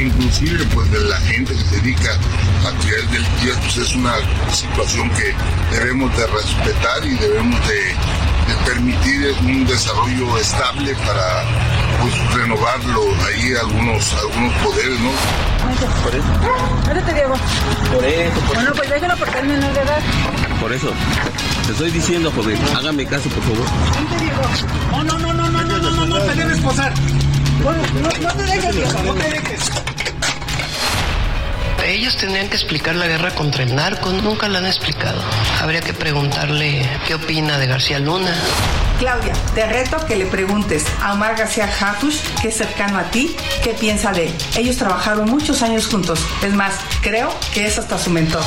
Inclusive pues de la gente que se dedica a actividades del día, pues es una situación que debemos de respetar y debemos de, de permitir un desarrollo estable para pues renovarlo ahí algunos algunos poderes, ¿no? Por eso. Espérate, Diego. Por eso, por, Bueno, pues déjalo porque es menor de edad. por eso. Te estoy diciendo, joven, hágame caso, por favor. Vente, Diego. No, no, no, no, no, no, no, no, no te debes posar. Bueno, no, no te dejes. No te dejes. Ellos tendrían que explicar la guerra contra el narco, nunca la han explicado. Habría que preguntarle qué opina de García Luna. Claudia, te reto que le preguntes a Omar García Harfush, que es cercano a ti, qué piensa de él. Ellos trabajaron muchos años juntos. Es más, creo que es hasta su mentor.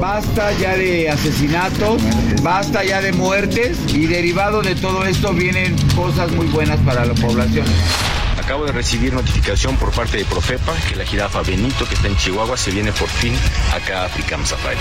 Basta ya de asesinatos, basta ya de muertes y derivado de todo esto vienen cosas muy buenas para la población. Acabo de recibir notificación por parte de Profepa que la jirafa Benito que está en Chihuahua se viene por fin acá a Africam Safari.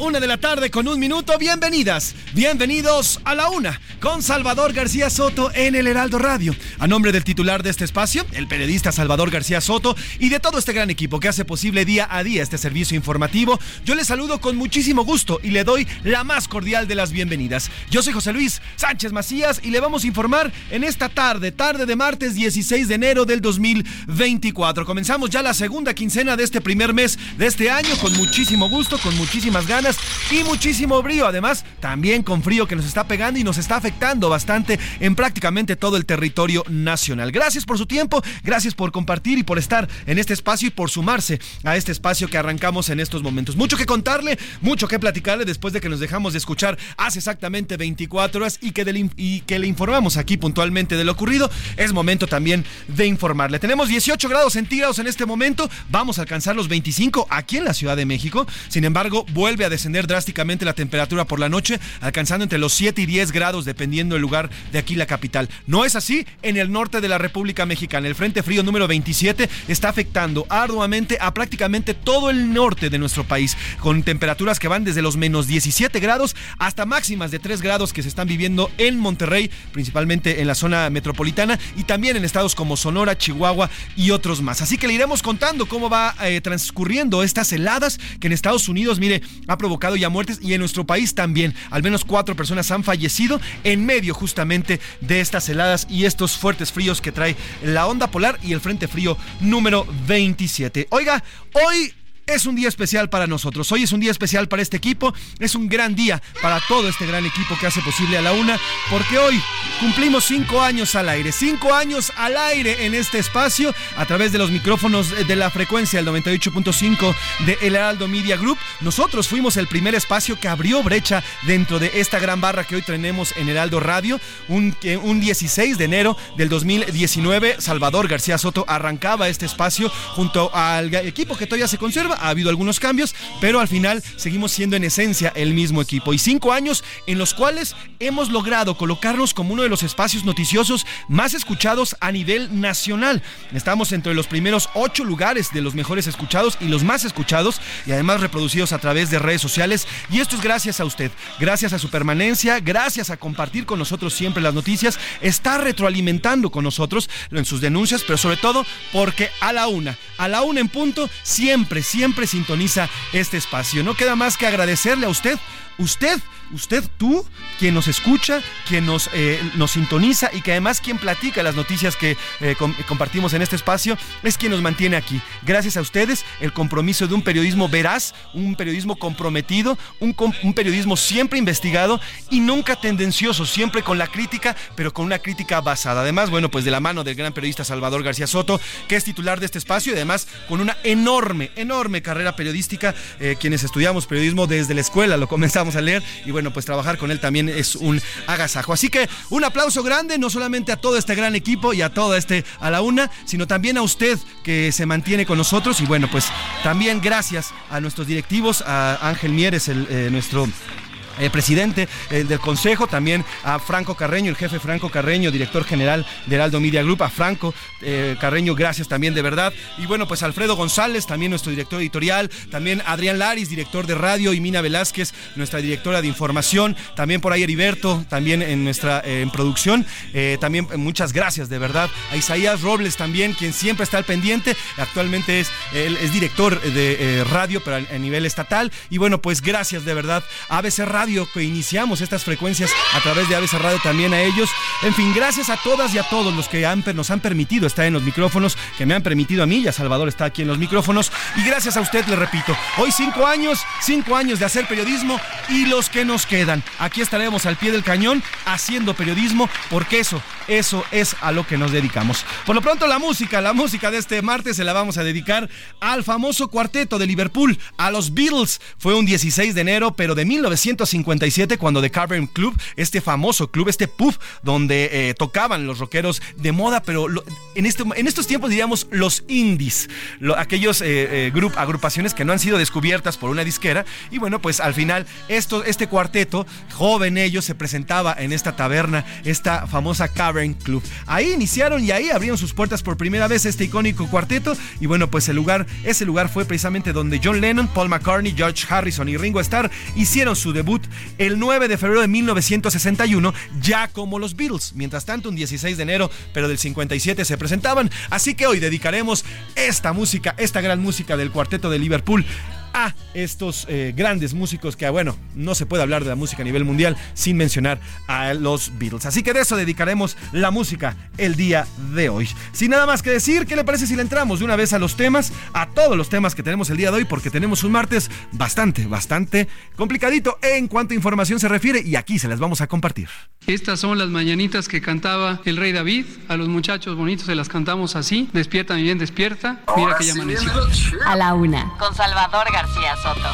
Una de la tarde con un minuto. Bienvenidas, bienvenidos a la una con Salvador García Soto en el Heraldo Radio. A nombre del titular de este espacio, el periodista Salvador García Soto y de todo este gran equipo que hace posible día a día este servicio informativo, yo les saludo con muchísimo gusto y le doy la más cordial de las bienvenidas. Yo soy José Luis Sánchez Macías y le vamos a informar en esta tarde, tarde de martes 16 de enero del 2024. Comenzamos ya la segunda quincena de este primer mes de este año con muchísimo gusto, con muchísimas ganas y muchísimo brío. Además, también con frío que nos está pegando y nos está afectando bastante en prácticamente todo el territorio nacional. Gracias por su tiempo, gracias por compartir y por estar en este espacio y por sumarse a este espacio que arrancamos en estos momentos. Mucho que contarle, mucho que platicarle después de que nos dejamos de escuchar hace exactamente 24 horas y que, le informamos aquí puntualmente de lo ocurrido. Es momento también de informarle. Tenemos 18 grados centígrados en este momento, vamos a alcanzar los 25 aquí en la Ciudad de México. Sin embargo, vuelve a descender drásticamente la temperatura por la noche, alcanzando entre los 7 y 10 grados dependiendo del lugar de aquí la capital. No es así en el norte de la República Mexicana. El Frente Frío número 27 está afectando arduamente a prácticamente todo el norte de nuestro país, con temperaturas que van desde los menos 17 grados hasta máximas de 3 grados que se están viviendo en Monterrey, principalmente en la zona metropolitana y también en estados como Sonora, Chihuahua y otros más. Así que le iremos contando cómo va eh, transcurriendo estas heladas que en Estados Unidos, mire, ha provocado ya muertes y en nuestro país también. Al menos cuatro personas han fallecido en medio justamente de estas heladas y estos fuertes fríos que trae la onda polar y el frente frío número 27. Oiga, hoy es un día especial para nosotros. Hoy es un día especial para este equipo. Es un gran día para todo este gran equipo que hace posible a la una. Porque hoy cumplimos cinco años al aire. Cinco años al aire en este espacio a través de los micrófonos de la frecuencia del 98.5 de El Heraldo Media Group. Nosotros fuimos el primer espacio que abrió brecha dentro de esta gran barra que hoy tenemos en Heraldo Radio. Un, un 16 de enero del 2019, Salvador García Soto arrancaba este espacio junto al equipo que todavía se conserva ha habido algunos cambios, pero al final seguimos siendo en esencia el mismo equipo. Y cinco años en los cuales hemos logrado colocarnos como uno de los espacios noticiosos más escuchados a nivel nacional. Estamos entre los primeros ocho lugares de los mejores escuchados y los más escuchados y además reproducidos a través de redes sociales. Y esto es gracias a usted, gracias a su permanencia, gracias a compartir con nosotros siempre las noticias, está retroalimentando con nosotros en sus denuncias, pero sobre todo porque a la una, a la una en punto, siempre, siempre sintoniza este espacio. No queda más que agradecerle a usted usted, usted, tú, quien nos escucha, quien nos, eh, nos sintoniza y que además quien platica las noticias que eh, compartimos en este espacio, es quien nos mantiene aquí. Gracias a ustedes, el compromiso de un periodismo veraz, un periodismo comprometido, un, periodismo siempre investigado y nunca tendencioso, siempre con la crítica, pero con una crítica basada. Además, bueno, pues de la mano del gran periodista Salvador García Soto, que es titular de este espacio y además con una enorme, enorme carrera periodística, eh, quienes estudiamos periodismo desde la escuela, lo comenzamos a leer y bueno, pues trabajar con él también es un agasajo. Así que un aplauso grande, no solamente a todo este gran equipo y a todo este a la una, sino también a usted que se mantiene con nosotros y bueno, pues también gracias a nuestros directivos, a Ángel Mieres, el, eh, nuestro el presidente eh, del Consejo, también a Franco Carreño, el jefe Franco Carreño, director general del Aldo Media Group, a Franco eh, Carreño, gracias también de verdad. Y bueno, pues Alfredo González, también nuestro director editorial, también Adrián Laris, director de radio, y Mina Velázquez, nuestra directora de información, también por ahí Heriberto, también en nuestra eh, en producción. también muchas gracias de verdad. A Isaías Robles también, quien siempre está al pendiente, actualmente es, él es director de radio, pero a, nivel estatal. Y bueno, pues gracias de verdad a ABC Radio que iniciamos estas frecuencias a través de Aves Radio también a ellos. En fin, gracias a todas y a todos los que nos han permitido estar en los micrófonos, que me han permitido a mí, ya Salvador está aquí en los micrófonos. Y gracias a usted, le repito, hoy cinco años, cinco años de hacer periodismo y los que nos quedan. Aquí estaremos al pie del cañón haciendo periodismo, porque eso, eso es a lo que nos dedicamos. Por lo pronto, la música, la música de este martes se la vamos a dedicar al famoso cuarteto de Liverpool, a los Beatles. Fue un 16 de enero, pero de 1950 cuando The Cavern Club, este famoso club, este pub donde eh, tocaban los rockeros de moda, pero en, este, en estos tiempos diríamos los indies, aquellos eh, eh, agrupaciones que no han sido descubiertas por una disquera. Y bueno, pues al final esto, este cuarteto, joven ellos, se presentaba en esta taberna, esta famosa Cavern Club. Ahí iniciaron y ahí abrieron sus puertas por primera vez este icónico cuarteto. Y bueno, pues el lugar, ese lugar fue precisamente donde John Lennon, Paul McCartney, George Harrison y Ringo Starr hicieron su debut el 9 de febrero de 1961, ya como los Beatles. Mientras tanto, un 16 de enero, pero del 57 se presentaban. Así que hoy dedicaremos esta música, esta gran música del cuarteto de Liverpool a estos eh, grandes músicos que, bueno, no se puede hablar de la música a nivel mundial sin mencionar a los Beatles. Así que de eso dedicaremos la música el día de hoy. Sin nada más que decir, ¿qué le parece si le entramos de una vez a los temas, a todos los temas que tenemos el día de hoy? Porque tenemos un martes bastante, bastante complicadito en cuanto a información se refiere y aquí se las vamos a compartir. Estas son las mañanitas que cantaba el rey David. A los muchachos bonitos se las cantamos así. Despierta, mi bien, despierta. Mira que ya amaneció. A la una. Con Salvador García Soto.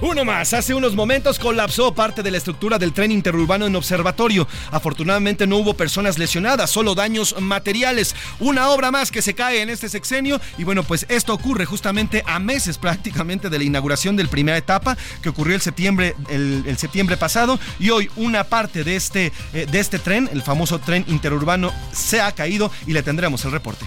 Uno más, hace unos momentos colapsó parte de la estructura del tren interurbano en observatorio. Afortunadamente no hubo personas lesionadas, solo daños materiales. Una obra más que se cae en este sexenio y bueno, pues esto ocurre justamente a meses prácticamente de la inauguración del primera etapa que ocurrió el septiembre, el, septiembre pasado y hoy una parte de este, eh, de este tren, el famoso tren interurbano, se ha caído y le tendremos el reporte.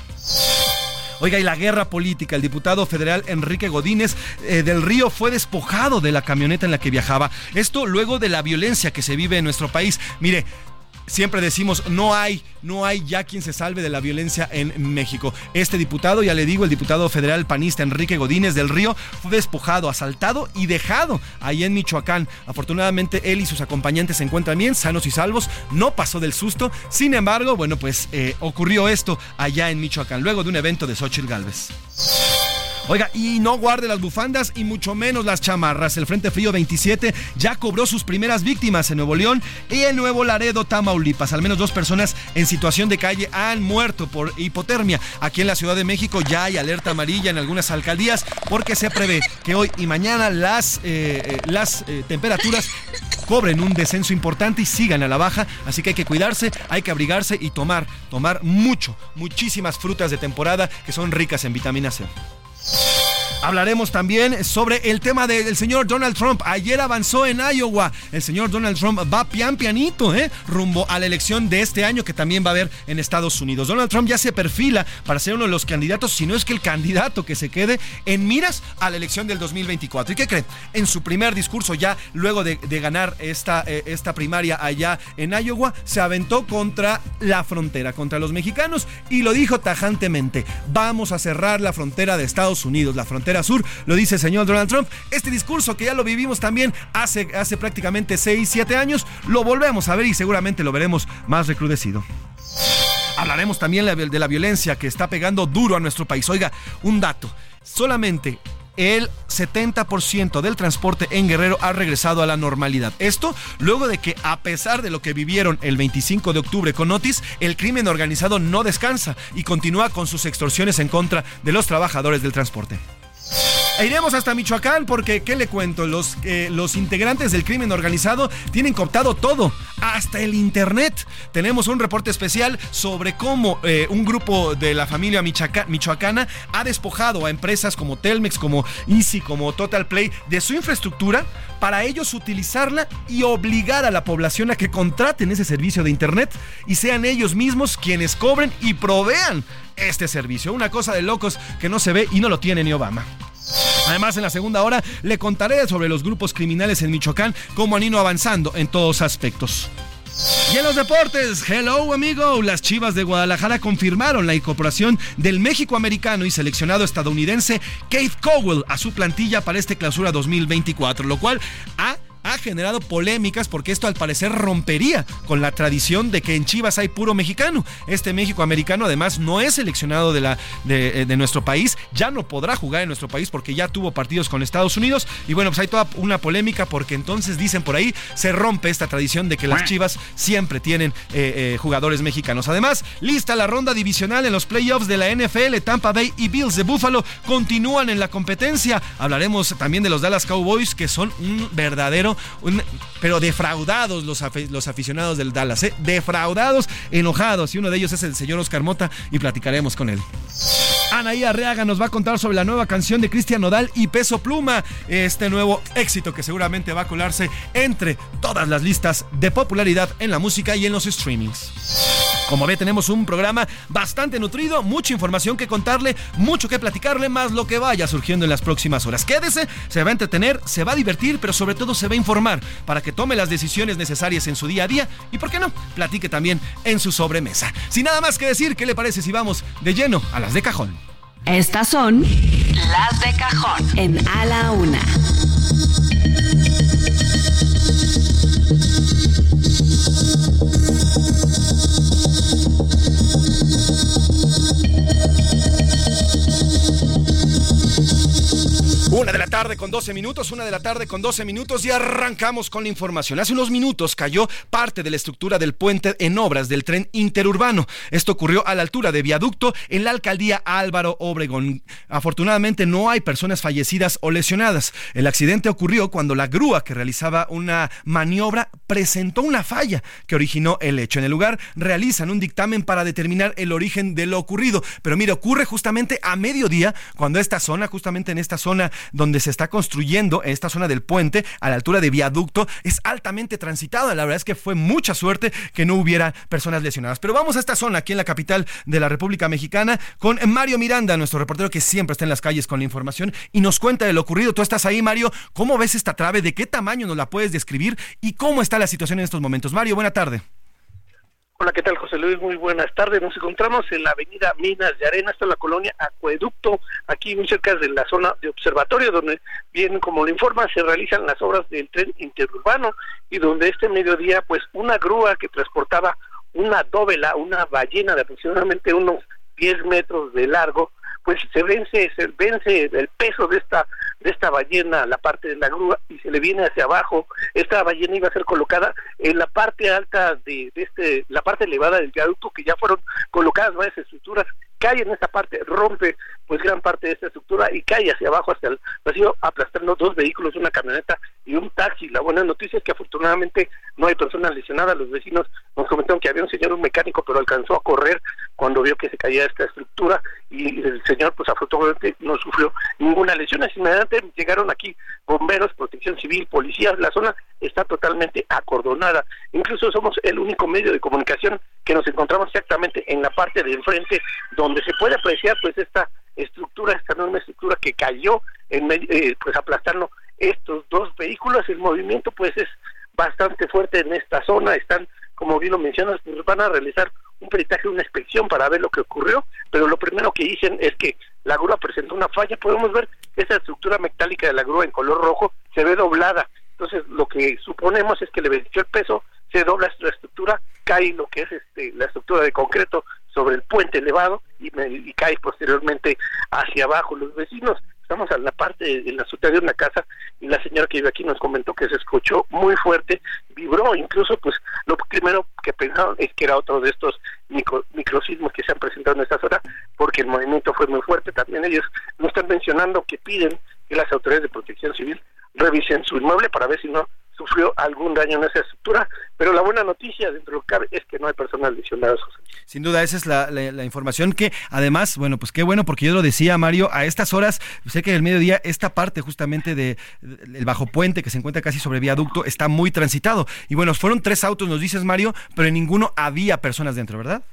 Oiga, y la guerra política. El diputado federal Enrique Godínez eh, del Río fue despojado de la camioneta en la que viajaba. Esto luego de la violencia que se vive en nuestro país. Mire, siempre decimos, no hay, no hay ya quien se salve de la violencia en México. Este diputado, ya le digo, el diputado federal panista Enrique Godínez del Río, fue despojado, asaltado y dejado ahí en Michoacán. Afortunadamente, él y sus acompañantes se encuentran bien, sanos y salvos, no pasó del susto. Sin embargo, bueno, pues eh, ocurrió esto allá en Michoacán, luego de un evento de Xochitl Galvez. Oiga, y no guarde las bufandas y mucho menos las chamarras. El Frente Frío 27 ya cobró sus primeras víctimas en Nuevo León y en Nuevo Laredo, Tamaulipas. Al menos dos personas en situación de calle han muerto por hipotermia. Aquí en la Ciudad de México ya hay alerta amarilla en algunas alcaldías porque se prevé que hoy y mañana las, eh, eh, las eh, temperaturas cobren un descenso importante y sigan a la baja. Así que hay que cuidarse, hay que abrigarse y tomar, tomar mucho, muchísimas frutas de temporada que son ricas en vitamina C. you Hablaremos también sobre el tema del señor Donald Trump. Ayer avanzó en Iowa. El señor Donald Trump va pian pianito, ¿eh? Rumbo a la elección de este año que también va a haber en Estados Unidos. Donald Trump ya se perfila para ser uno de los candidatos, si no es que el candidato que se quede en miras a la elección del 2024. ¿Y qué creen? En su primer discurso ya, luego de, ganar esta, eh, esta primaria allá en Iowa, se aventó contra la frontera, contra los mexicanos y lo dijo tajantemente. Vamos a cerrar la frontera de Estados Unidos, la frontera sur, lo dice el señor Donald Trump. Este discurso que ya lo vivimos también hace, hace prácticamente 6, 7 años, lo volvemos a ver y seguramente lo veremos más recrudecido. Hablaremos también de la violencia que está pegando duro a nuestro país. Oiga, un dato. Solamente el 70% del transporte en Guerrero ha regresado a la normalidad. Esto luego de que a pesar de lo que vivieron el 25 de octubre con Otis, el crimen organizado no descansa y continúa con sus extorsiones en contra de los trabajadores del transporte. Iremos hasta Michoacán porque, ¿qué le cuento? Los, eh, los integrantes del crimen organizado tienen cooptado todo, hasta el Internet. Tenemos un reporte especial sobre cómo eh, un grupo de la familia michoacana ha despojado a empresas como Telmex, como Easy, como Total Play de su infraestructura para ellos utilizarla y obligar a la población a que contraten ese servicio de Internet y sean ellos mismos quienes cobren y provean este servicio. Una cosa de locos que no se ve y no lo tiene ni Obama. Además, en la segunda hora le contaré sobre los grupos criminales en Michoacán, cómo han ido avanzando en todos aspectos. Y en los deportes, hello amigo, las Chivas de Guadalajara confirmaron la incorporación del México americano y seleccionado estadounidense Keith Cowell a su plantilla para este clausura 2024, lo cual ha ha generado polémicas porque esto al parecer rompería con la tradición de que en Chivas hay puro mexicano. Este México americano además no es seleccionado de, la, de, eh, nuestro país, ya no podrá jugar en nuestro país porque ya tuvo partidos con Estados Unidos y bueno, pues hay toda una polémica porque entonces dicen por ahí se rompe esta tradición de que las Chivas siempre tienen eh, eh, jugadores mexicanos. Además, lista la ronda divisional en los playoffs de la NFL, Tampa Bay y Bills de Buffalo continúan en la competencia. Hablaremos también de los Dallas Cowboys que son un verdadero pero defraudados los, los aficionados del Dallas, ¿eh? defraudados, enojados. Y uno de ellos es el señor Oscar Mota y platicaremos con él. Anaí Arreaga nos va a contar sobre la nueva canción de Cristian Nodal y Peso Pluma, este nuevo éxito que seguramente va a colarse entre todas las listas de popularidad en la música y en los streamings. Como ve, tenemos un programa bastante nutrido, mucha información que contarle, mucho que platicarle, más lo que vaya surgiendo en las próximas horas. Quédese, se va a entretener, se va a divertir, pero sobre todo se va a informar para que tome las decisiones necesarias en su día a día y, ¿por qué no?, platique también en su sobremesa. Sin nada más que decir, ¿qué le parece si vamos de lleno a las de cajón? Estas son las de cajón en A la Una. Una de la tarde con 12 minutos, una de la tarde con 12 minutos y arrancamos con la información. Hace unos minutos cayó parte de la estructura del puente en obras del tren interurbano. Esto ocurrió a la altura de viaducto en la alcaldía Álvaro Obregón. Afortunadamente no hay personas fallecidas o lesionadas. El accidente ocurrió cuando la grúa que realizaba una maniobra presentó una falla que originó el hecho. En el lugar realizan un dictamen para determinar el origen de lo ocurrido. Pero mire, ocurre justamente a mediodía cuando esta zona, justamente en esta zona donde se está construyendo esta zona del puente a la altura de viaducto es altamente transitada. La verdad es que fue mucha suerte que no hubiera personas lesionadas. Pero vamos a esta zona aquí en la capital de la República Mexicana con Mario Miranda, nuestro reportero que siempre está en las calles con la información y nos cuenta de lo ocurrido. Tú estás ahí, Mario. ¿Cómo ves esta trave? ¿De qué tamaño nos la puedes describir? ¿Y cómo está la situación en estos momentos? Mario, buena tarde. Hola, ¿qué tal, José Luis? Muy buenas tardes. Nos encontramos en la avenida Minas de Arena, hasta la colonia Acueducto, aquí muy cerca de la zona de observatorio, donde bien, como lo informa, se realizan las obras del tren interurbano y donde este mediodía, pues, una grúa que transportaba una dóvela, una ballena de aproximadamente unos 10 metros de largo, pues se vence, se vence el peso de esta de esta ballena, la parte de la grúa, y se le viene hacia abajo. Esta ballena iba a ser colocada en la parte alta de, de este, la parte elevada del viaducto, que ya fueron colocadas varias estructuras cae en esta parte, rompe pues gran parte de esta estructura y cae hacia abajo hasta el vacío, aplastando dos vehículos, una camioneta y un taxi. La buena noticia es que afortunadamente no hay personas lesionadas. Los vecinos nos comentaron que había un señor, un mecánico, pero alcanzó a correr cuando vio que se caía esta estructura y el señor pues afortunadamente no sufrió ninguna lesión. Inmediatamente llegaron aquí bomberos, protección civil, policías, la zona está totalmente acordonada. Incluso somos el único medio de comunicación que nos encontramos exactamente en la parte de enfrente donde se puede apreciar pues esta estructura, esta enorme estructura que cayó en eh, pues aplastando estos dos vehículos. El movimiento pues es bastante fuerte en esta zona, están como bien lo mencionas, pues van a realizar un peritaje, una inspección para ver lo que ocurrió, pero lo primero que dicen es que la grúa presentó una falla. Podemos ver esa estructura metálica de la grúa en color rojo se ve doblada. Entonces, lo que suponemos es que le venció el peso, se dobla la estructura, cae lo que es este, la estructura de concreto sobre el puente elevado y, y cae posteriormente hacia abajo. Los vecinos estamos en la parte de la azotea de una casa y la señora que vive aquí nos comentó que se escuchó muy fuerte, vibró, incluso pues lo primero que pensaron es que era otro de estos micro, microsismos que se han presentado en esta zona, porque el movimiento fue muy fuerte, también ellos nos están mencionando que piden que las autoridades de protección civil revisen su inmueble para ver si no sufrió algún daño en esa estructura, pero la buena noticia dentro de lo que cabe es que no hay personas lesionadas. Sin duda, esa es la, información que además, bueno, pues qué bueno, porque yo lo decía, Mario, a estas horas, sé que el mediodía, esta parte justamente de, el bajo puente que se encuentra casi sobre viaducto está muy transitado. Y bueno, fueron tres autos, nos dices, Mario, pero en ninguno había personas dentro, ¿verdad?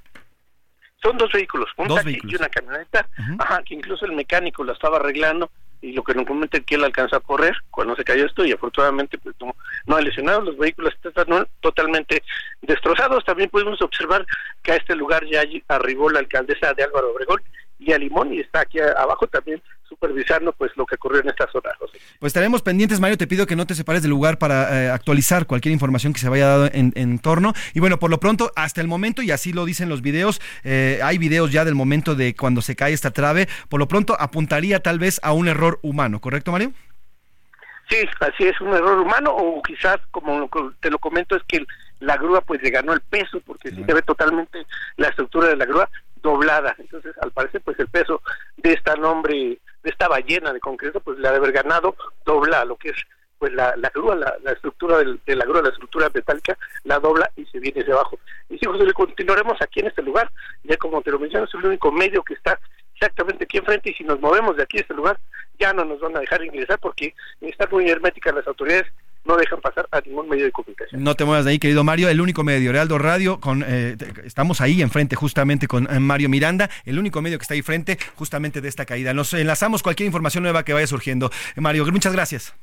Son dos vehículos, un taxi y una camioneta, ajá, que incluso el mecánico lo estaba arreglando y lo que nos comenta que él alcanza a correr cuando se cayó esto y afortunadamente pues no, no ha lesionado, los vehículos están totalmente destrozados. También pudimos observar que a este lugar ya arribó la alcaldesa de Álvaro Obregón y a Limón y está aquí abajo también supervisando pues lo que ocurrió en esta zona. Pues estaremos pendientes, Mario. Te pido que no te separes del lugar para eh, actualizar cualquier información que se vaya dado en, en, torno. Y bueno, por lo pronto, hasta el momento, y así lo dicen los videos, eh, hay videos ya del momento de cuando se cae esta trave. Por lo pronto, apuntaría tal vez a un error humano, ¿correcto, Mario? Sí, así es, un error humano, o quizás, como te lo comento, es que la grúa pues le ganó el peso, porque sí se ve totalmente la estructura de la grúa doblada. Entonces, al parecer, pues el peso de esta nombre de esta ballena de concreto, pues la de haber ganado dobla lo que es pues la, la grúa, la, estructura de la grúa, la estructura metálica, la dobla y se viene hacia abajo. Y si José, le continuaremos aquí en este lugar, ya como te lo menciono, es el único medio que está exactamente aquí enfrente y si nos movemos de aquí a este lugar, ya no nos van a dejar ingresar porque están muy herméticas las autoridades no dejan pasar a ningún medio de comunicación. No te muevas de ahí, querido Mario, el único medio, Realdo Radio, con, eh, estamos ahí enfrente justamente con eh, Mario Miranda, el único medio que está ahí frente justamente de esta caída. Nos enlazamos cualquier información nueva que vaya surgiendo. Mario, muchas gracias.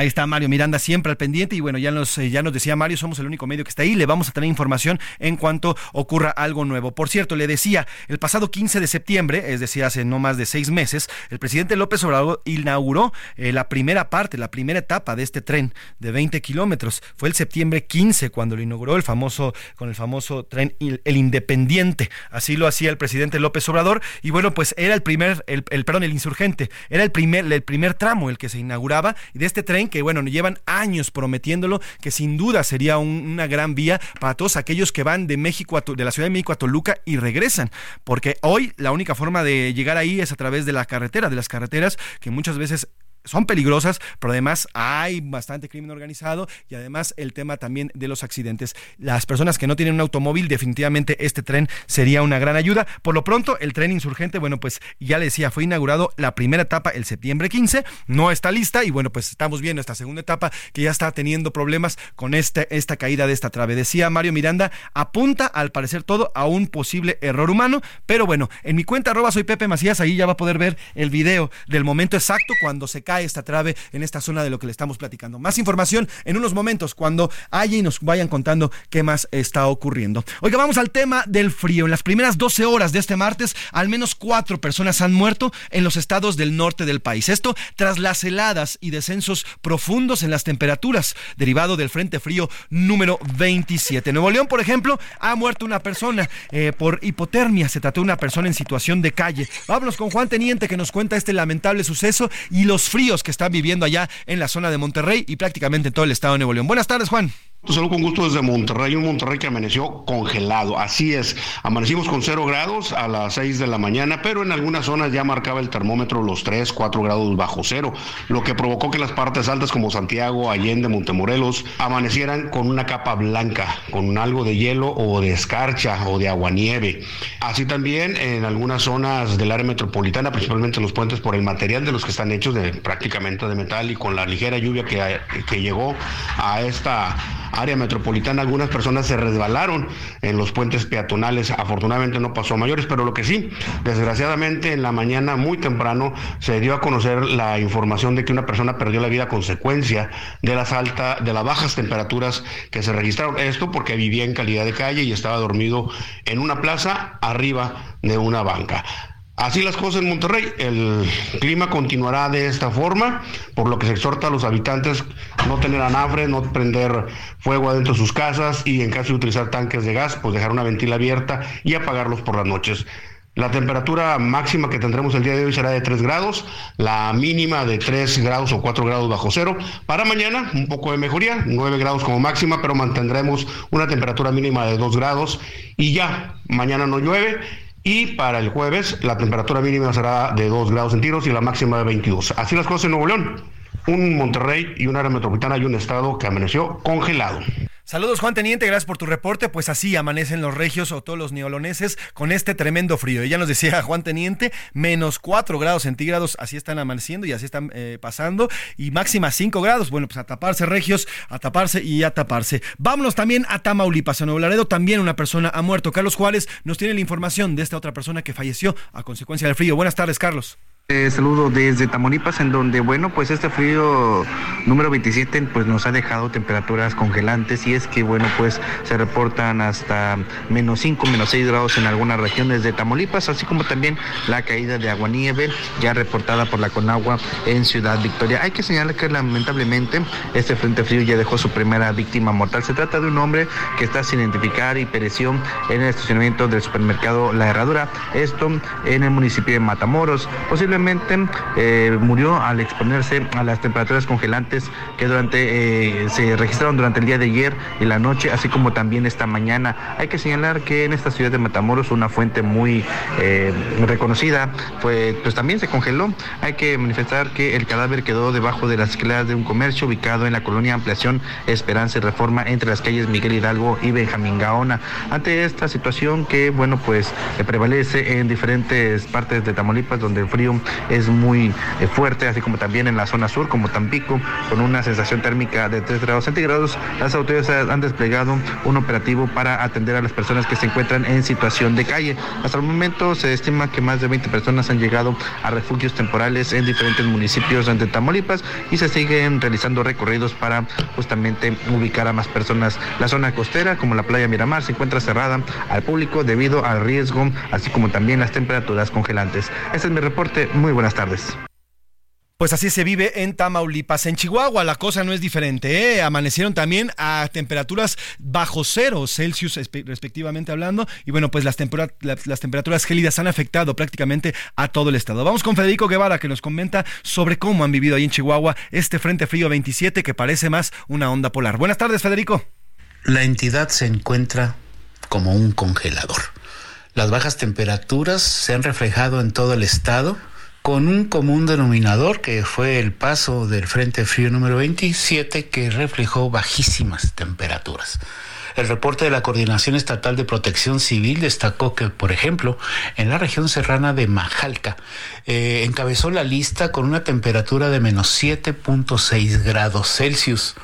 Ahí está Mario Miranda siempre al pendiente y bueno, ya nos, eh, ya nos decía Mario, somos el único medio que está ahí, le vamos a tener información en cuanto ocurra algo nuevo. Por cierto, le decía, el pasado 15 de septiembre, es decir, hace no más de seis meses, el presidente López Obrador inauguró eh, la primera parte, la primera etapa de este tren de 20 kilómetros. Fue el septiembre 15 cuando lo inauguró el famoso, con el famoso tren El Independiente. Así lo hacía el presidente López Obrador y bueno, pues era el primer, el, el perdón, el insurgente, era el primer, el primer tramo el que se inauguraba y de este tren que, bueno, llevan años prometiéndolo, que sin duda sería una gran vía para todos aquellos que van de México, a, de la Ciudad de México a Toluca y regresan, porque hoy la única forma de llegar ahí es a través de la carretera, de las carreteras que muchas veces son peligrosas, pero además hay bastante crimen organizado y además el tema también de los accidentes. Las personas que no tienen un automóvil, definitivamente este tren sería una gran ayuda. Por lo pronto, el tren insurgente, bueno, pues ya le decía, fue inaugurado la primera etapa el septiembre 15, no está lista y bueno, pues estamos viendo esta segunda etapa que ya está teniendo problemas con este, esta caída de esta trave. Decía Mario Miranda, apunta al parecer todo a un posible error humano, pero bueno, en mi cuenta arroba soy Pepe Macías, ahí ya va a poder ver el video del momento exacto cuando se cae esta trave en esta zona de lo que le estamos platicando. Más información en unos momentos cuando haya y nos vayan contando qué más está ocurriendo. Oiga, vamos al tema del frío. En las primeras 12 horas de este martes, al menos cuatro personas han muerto en los estados del norte del país. Esto tras las heladas y descensos profundos en las temperaturas, derivado del Frente Frío número 27. Nuevo León, por ejemplo, ha muerto una persona eh, por hipotermia. Se trató de una persona en situación de calle. Vámonos con Juan Teniente que nos cuenta este lamentable suceso y los fríos que están viviendo allá en la zona de Monterrey y prácticamente en todo el estado de Nuevo León. Buenas tardes, Juan. Saludos con gusto desde Monterrey, un Monterrey que amaneció congelado. Así es, amanecimos con cero grados a las 6 de la mañana, pero en algunas zonas ya marcaba el termómetro los 3, 4 grados bajo cero, lo que provocó que las partes altas como Santiago, Allende, Montemorelos amanecieran con una capa blanca, con algo de hielo o de escarcha o de aguanieve. Así también en algunas zonas del área metropolitana, principalmente los puentes por el material de los que están hechos de prácticamente de metal y con la ligera lluvia que, que llegó a esta área metropolitana algunas personas se resbalaron en los puentes peatonales. Afortunadamente no pasó a mayores, pero lo que sí, desgraciadamente en la mañana muy temprano se dio a conocer la información de que una persona perdió la vida a consecuencia de las de las bajas temperaturas que se registraron. Esto porque vivía en calidad de calle y estaba dormido en una plaza arriba de una banca. Así las cosas en Monterrey, el clima continuará de esta forma, por lo que se exhorta a los habitantes no tener anafre, no prender fuego adentro de sus casas y en caso de utilizar tanques de gas, pues dejar una ventila abierta y apagarlos por las noches. La temperatura máxima que tendremos el día de hoy será de 3 grados, la mínima de 3 grados o 4 grados bajo cero. Para mañana, un poco de mejoría, 9 grados como máxima, pero mantendremos una temperatura mínima de 2 grados y ya, mañana no llueve y para el jueves la temperatura mínima será de 2 grados centígrados y la máxima de 22. Así las cosas en Nuevo León. Un Monterrey y un área metropolitana y un estado que amaneció congelado. Saludos Juan Teniente, gracias por tu reporte. Pues así amanecen los regios o todos los neoloneses con este tremendo frío. Y ya nos decía Juan Teniente, menos 4 grados centígrados, así están amaneciendo y así están eh, pasando. Y máxima 5 grados. Bueno, pues a taparse regios, a taparse y a taparse. Vámonos también a Tamaulipas, en Nuevo Laredo. También una persona ha muerto. Carlos Juárez nos tiene la información de esta otra persona que falleció a consecuencia del frío. Buenas tardes, Carlos. Eh, saludo desde Tamaulipas, en donde, bueno, pues este frío número 27 pues nos ha dejado temperaturas congelantes y es que, bueno, pues se reportan hasta menos 5, menos 6 grados en algunas regiones de Tamaulipas, así como también la caída de aguanieve ya reportada por la Conagua en Ciudad Victoria. Hay que señalar que lamentablemente este frente frío ya dejó su primera víctima mortal. Se trata de un hombre que está sin identificar y pereció en el estacionamiento del supermercado La Herradura, esto en el municipio de Matamoros. Eh, murió al exponerse a las temperaturas congelantes que durante eh, se registraron durante el día de ayer y la noche, así como también esta mañana. Hay que señalar que en esta ciudad de Matamoros, una fuente muy eh, reconocida, pues, pues también se congeló. Hay que manifestar que el cadáver quedó debajo de las escaleras de un comercio ubicado en la colonia Ampliación Esperanza y Reforma entre las calles Miguel Hidalgo y Benjamín Gaona. Ante esta situación que, bueno, pues prevalece en diferentes partes de Tamaulipas donde el frío es muy eh, fuerte, así como también en la zona sur, como Tampico, con una sensación térmica de 3 grados centígrados. Las autoridades han desplegado un operativo para atender a las personas que se encuentran en situación de calle. Hasta el momento se estima que más de 20 personas han llegado a refugios temporales en diferentes municipios de Tamaulipas y se siguen realizando recorridos para justamente ubicar a más personas. La zona costera, como la playa Miramar, se encuentra cerrada al público debido al riesgo, así como también las temperaturas congelantes. Este es mi reporte. Muy buenas tardes. Pues así se vive en Tamaulipas. En Chihuahua la cosa no es diferente. ¿eh? Amanecieron también a temperaturas bajo cero Celsius respectivamente hablando. Y bueno, pues las, las, temperaturas gélidas han afectado prácticamente a todo el estado. Vamos con Federico Guevara que nos comenta sobre cómo han vivido ahí en Chihuahua este Frente Frío 27 que parece más una onda polar. Buenas tardes, Federico. La entidad se encuentra como un congelador. Las bajas temperaturas se han reflejado en todo el estado con un común denominador que fue el paso del Frente Frío número 27 que reflejó bajísimas temperaturas. El reporte de la Coordinación Estatal de Protección Civil destacó que, por ejemplo, en la región serrana de Majalca, eh, encabezó la lista con una temperatura de menos 7.6 grados Celsius.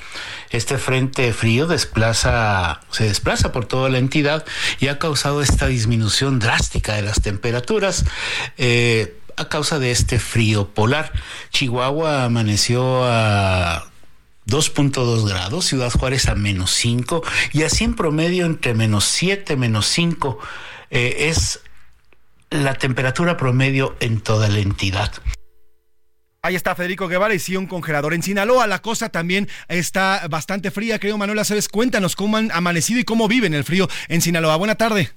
Este frente frío desplaza, se desplaza por toda la entidad y ha causado esta disminución drástica de las temperaturas. Eh, a causa de este frío polar. Chihuahua amaneció a 2.2 grados, Ciudad Juárez a menos 5 y así en promedio entre menos 7, menos 5 eh, es la temperatura promedio en toda la entidad. Ahí está Federico Guevara y sí, un congelador. En Sinaloa la cosa también está bastante fría, creo, Manuela. ¿Sabes? Cuéntanos cómo han amanecido y cómo viven el frío en Sinaloa. Buena tarde.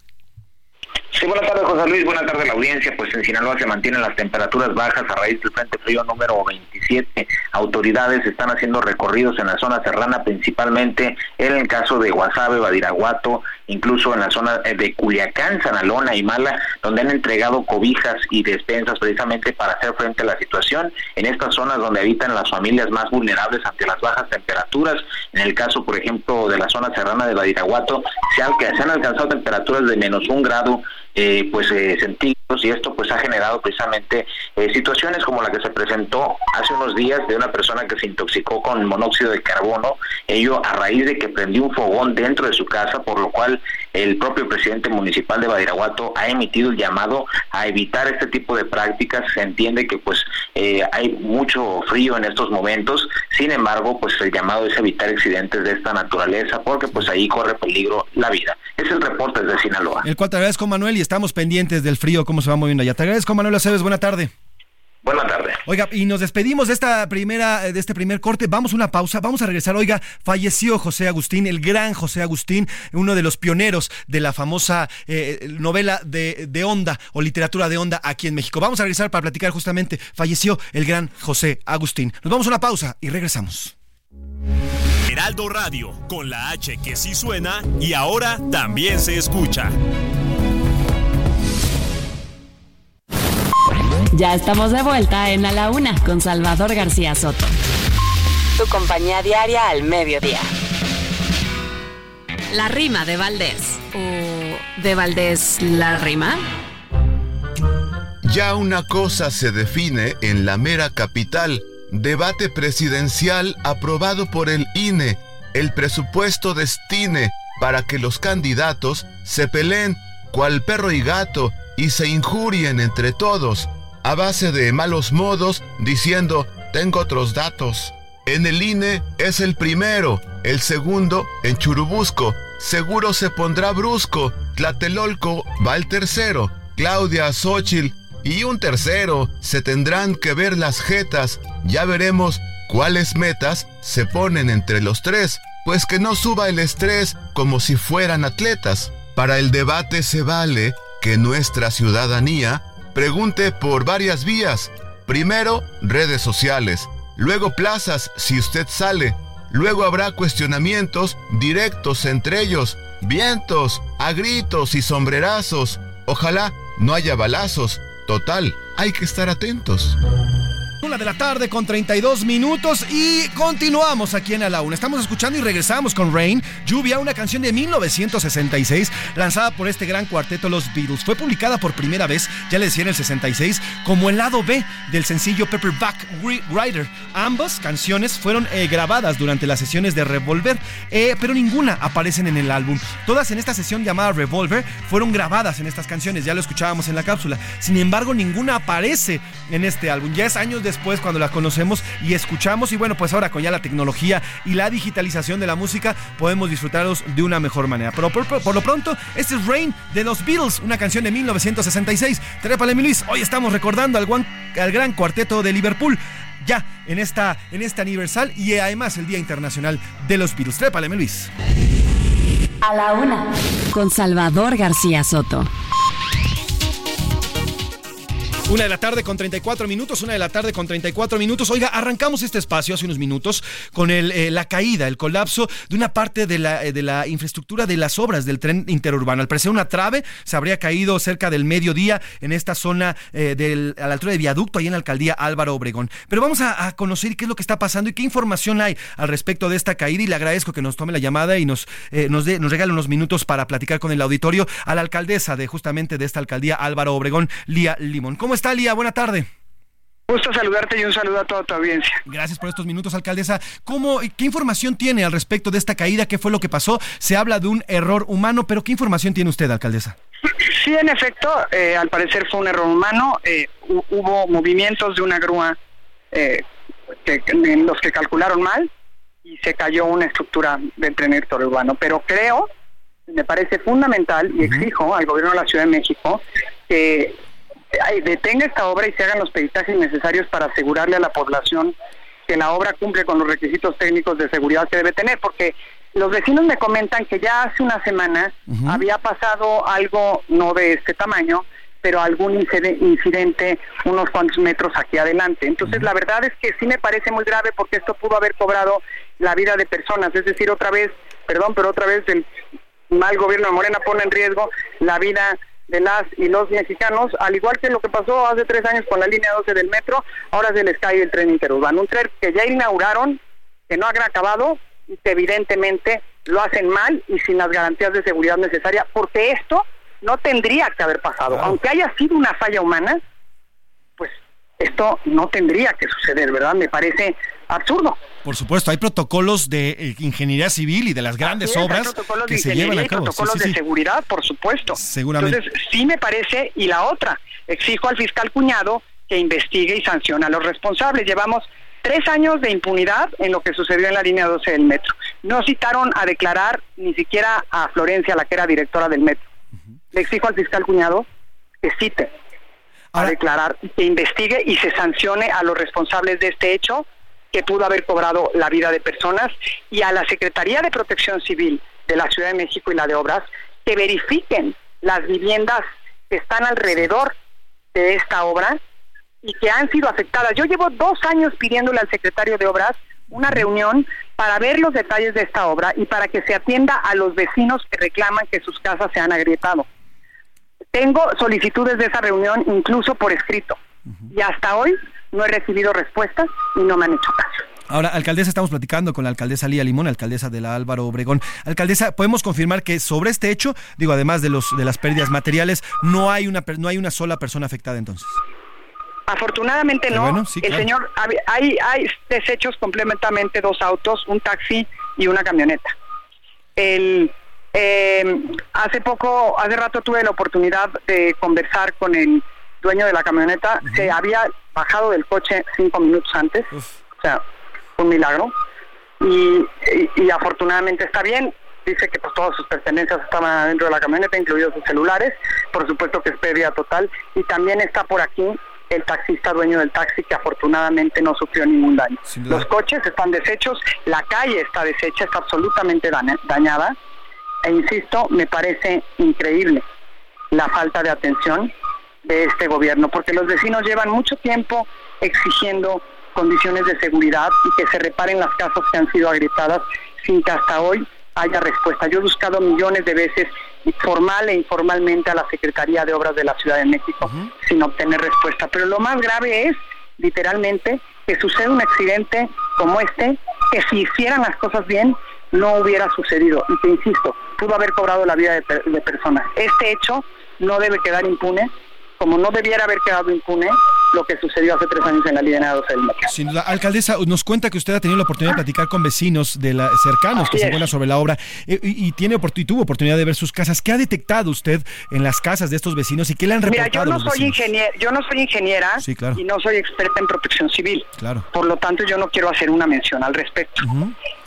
Sí, buenas tardes, José Luis. Buenas tardes, la audiencia. Pues en Sinaloa se mantienen las temperaturas bajas a raíz del Frente Frío número 27. Autoridades están haciendo recorridos en la zona serrana, principalmente en el caso de Guasave, Badiraguato, incluso en la zona de Culiacán, Sanalona y Mala, donde han entregado cobijas y despensas precisamente para hacer frente a la situación en estas zonas donde habitan las familias más vulnerables ante las bajas temperaturas. En el caso, por ejemplo, de la zona serrana de Badiraguato, se han alcanzado temperaturas de menos un grado eh, pues eh, sentidos y esto pues ha generado precisamente eh, situaciones como la que se presentó hace unos días de una persona que se intoxicó con monóxido de carbono, ello a raíz de que prendió un fogón dentro de su casa, por lo cual el propio presidente municipal de Badiraguato ha emitido el llamado a evitar este tipo de prácticas. Se entiende que pues eh, hay mucho frío en estos momentos, sin embargo pues el llamado es evitar accidentes de esta naturaleza porque pues ahí corre peligro la vida. Es el reporte desde Sinaloa. El cual te agradezco Manuel estamos pendientes del frío, cómo se va moviendo allá. Te agradezco Manuel Aceves, buena tarde. Buenas tardes. Oiga, y nos despedimos de esta primera, de este primer corte. Vamos a una pausa, vamos a regresar. Oiga, falleció José Agustín, el gran José Agustín, uno de los pioneros de la famosa eh, novela de, de onda o literatura de onda aquí en México. Vamos a regresar para platicar justamente. Falleció el gran José Agustín. Nos vamos a una pausa y regresamos. Heraldo Radio, con la H que sí suena y ahora también se escucha. Ya estamos de vuelta en A la Una con Salvador García Soto. Tu compañía diaria al mediodía. La rima de Valdés. ¿O de Valdés la rima? Ya una cosa se define en la mera capital. Debate presidencial aprobado por el INE. El presupuesto destine para que los candidatos se peleen cual perro y gato y se injurien entre todos a base de malos modos diciendo tengo otros datos. En el INE es el primero, el segundo en Churubusco, seguro se pondrá brusco, Tlatelolco va el tercero, Claudia Xochitl y un tercero, se tendrán que ver las jetas, ya veremos cuáles metas se ponen entre los tres, pues que no suba el estrés como si fueran atletas. Para el debate se vale que nuestra ciudadanía Pregunte por varias vías. Primero, redes sociales. Luego plazas si usted sale. Luego habrá cuestionamientos directos entre ellos. Vientos, a gritos y sombrerazos. Ojalá no haya balazos. Total, hay que estar atentos. Una de la tarde con 32 minutos y continuamos aquí en A la. Estamos escuchando y regresamos con Rain, Lluvia, una canción de 1966 lanzada por este gran cuarteto Los Beatles. Fue publicada por primera vez, ya le decía en el 66, como el lado B del sencillo Pepperback Rider. Ambas canciones fueron eh, grabadas durante las sesiones de Revolver, eh, pero ninguna aparecen en el álbum. Todas en esta sesión llamada Revolver fueron grabadas en estas canciones, ya lo escuchábamos en la cápsula. Sin embargo, ninguna aparece en este álbum. Ya es años de después cuando las conocemos y escuchamos. Y bueno, pues ahora con ya la tecnología y la digitalización de la música podemos disfrutarlos de una mejor manera. Pero por, lo pronto, este es Rain de los Beatles, una canción de 1966. Trépale, mi Luis. Hoy estamos recordando al, gran cuarteto de Liverpool ya en, esta, en este aniversario y además el Día Internacional de los Beatles. Trépale, Luis. A la una. Con Salvador García Soto. Una de la tarde con 34 minutos, una de la tarde con 34 minutos. Oiga, arrancamos este espacio hace unos minutos con el, eh, la caída, el colapso de una parte de la, eh, de la infraestructura de las obras del tren interurbano. Al parecer una trave se habría caído cerca del mediodía en esta zona eh, a la altura de viaducto, ahí en la alcaldía Álvaro Obregón. Pero vamos a, conocer qué es lo que está pasando y qué información hay al respecto de esta caída y le agradezco que nos tome la llamada y nos, nos, nos regale unos minutos para platicar con el auditorio a la alcaldesa de justamente de esta alcaldía Álvaro Obregón, Lía Limón. ¿Cómo Lía? Buena tarde. Gusto saludarte y un saludo a toda tu audiencia. Gracias por estos minutos, alcaldesa. ¿Cómo, ¿Qué información tiene al respecto de esta caída? ¿Qué fue lo que pasó? Se habla de un error humano, pero ¿qué información tiene usted, alcaldesa? Sí, en efecto, eh, al parecer fue un error humano. Eh, hubo movimientos de una grúa eh, en los que calcularon mal y se cayó una estructura del tren urbano. Pero creo, me parece fundamental y exijo al gobierno de la Ciudad de México que detenga esta obra y se hagan los peritajes necesarios para asegurarle a la población que la obra cumple con los requisitos técnicos de seguridad que debe tener, porque los vecinos me comentan que ya hace una semana había pasado algo no de este tamaño, pero algún incidente unos cuantos metros aquí adelante. Entonces, la verdad es que sí me parece muy grave porque esto pudo haber cobrado la vida de personas, es decir, otra vez, perdón, pero otra vez el mal gobierno de Morena pone en riesgo la vida de las y los mexicanos, al igual que lo que pasó hace tres años con la línea 12 del metro, ahora se les cae el tren interurbano, un tren que ya inauguraron, que no ha acabado y que evidentemente lo hacen mal y sin las garantías de seguridad necesarias, porque esto no tendría que haber pasado. Aunque haya sido una falla humana, esto no tendría que suceder, ¿verdad? Me parece absurdo. Por supuesto, hay protocolos de eh, ingeniería civil y de las grandes obras que se llevan a cabo. protocolos de seguridad, por supuesto. Seguramente. Entonces, sí me parece, y la otra, exijo al fiscal cuñado que investigue y sancione a los responsables. Llevamos tres años de impunidad en lo que sucedió en la línea 12 del metro. No citaron a declarar ni siquiera a Florencia, la que era directora del metro. Le exijo al fiscal cuñado que cite a declarar, que investigue y se sancione a los responsables de este hecho que pudo haber cobrado la vida de personas y a la Secretaría de Protección Civil de la Ciudad de México y la de Obras que verifiquen las viviendas que están alrededor de esta obra y que han sido afectadas. Yo llevo dos años pidiéndole al secretario de Obras una reunión para ver los detalles de esta obra y para que se atienda a los vecinos que reclaman que sus casas se han agrietado. Tengo solicitudes de esa reunión incluso por escrito y hasta hoy no he recibido respuestas y no me han hecho caso. Ahora, alcaldesa, estamos platicando con la alcaldesa Lía Limón, alcaldesa de la Álvaro Obregón. Alcaldesa, podemos confirmar que sobre este hecho, digo, además de los de las pérdidas materiales, no hay una no hay una sola persona afectada entonces. Afortunadamente no. el señor hay hay desechos completamente dos autos, un taxi y una camioneta. El eh, hace poco, hace rato tuve la oportunidad de conversar con el dueño de la camioneta. Se había bajado del coche cinco minutos antes. O sea, un milagro. Y, y, afortunadamente está bien. Dice que pues todas sus pertenencias estaban dentro de la camioneta, incluidos sus celulares. Por supuesto que es pérdida total. Y también está por aquí el taxista dueño del taxi que afortunadamente no sufrió ningún daño. Los coches están deshechos, la calle está deshecha, está absolutamente dañada. E insisto, me parece increíble la falta de atención de este gobierno, porque los vecinos llevan mucho tiempo exigiendo condiciones de seguridad y que se reparen las casas que han sido agrietadas sin que hasta hoy haya respuesta. Yo he buscado millones de veces, formal e informalmente, a la Secretaría de Obras de la Ciudad de México sin obtener respuesta. Pero lo más grave es, literalmente, que suceda un accidente como este, que si hicieran las cosas bien, no hubiera sucedido. Y que, insisto, pudo haber cobrado la vida de, de personas. Este hecho no debe quedar impune como no debiera haber quedado impune lo que sucedió hace tres años en la línea 12 del metro. Sin duda. Alcaldesa, nos cuenta que usted ha tenido la oportunidad de platicar con vecinos de la, cercanos que se encuentran sobre la obra eh, y, tiene y tuvo oportunidad de ver sus casas. ¿Qué ha detectado usted en las casas de estos vecinos y qué le han reportado Mira, yo no soy ingeniera, yo no soy ingeniera y no soy experta en protección civil. Claro. Por lo tanto, yo no quiero hacer una mención al respecto.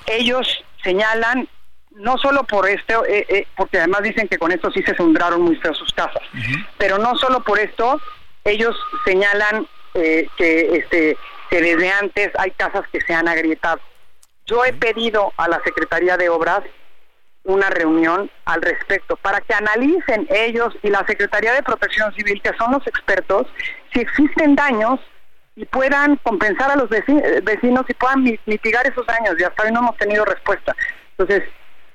Ellos señalan no solo por esto, eh, eh, porque además dicen que con esto sí se sembraron muy feos sus casas, pero no solo por esto, ellos señalan eh, que, este, que desde antes hay casas que se han agrietado. Yo he pedido a la Secretaría de Obras una reunión al respecto para que analicen ellos y la Secretaría de Protección Civil, que son los expertos, si existen daños y puedan compensar a los vecinos y puedan mitigar esos daños. Y hasta hoy no hemos tenido respuesta. Entonces,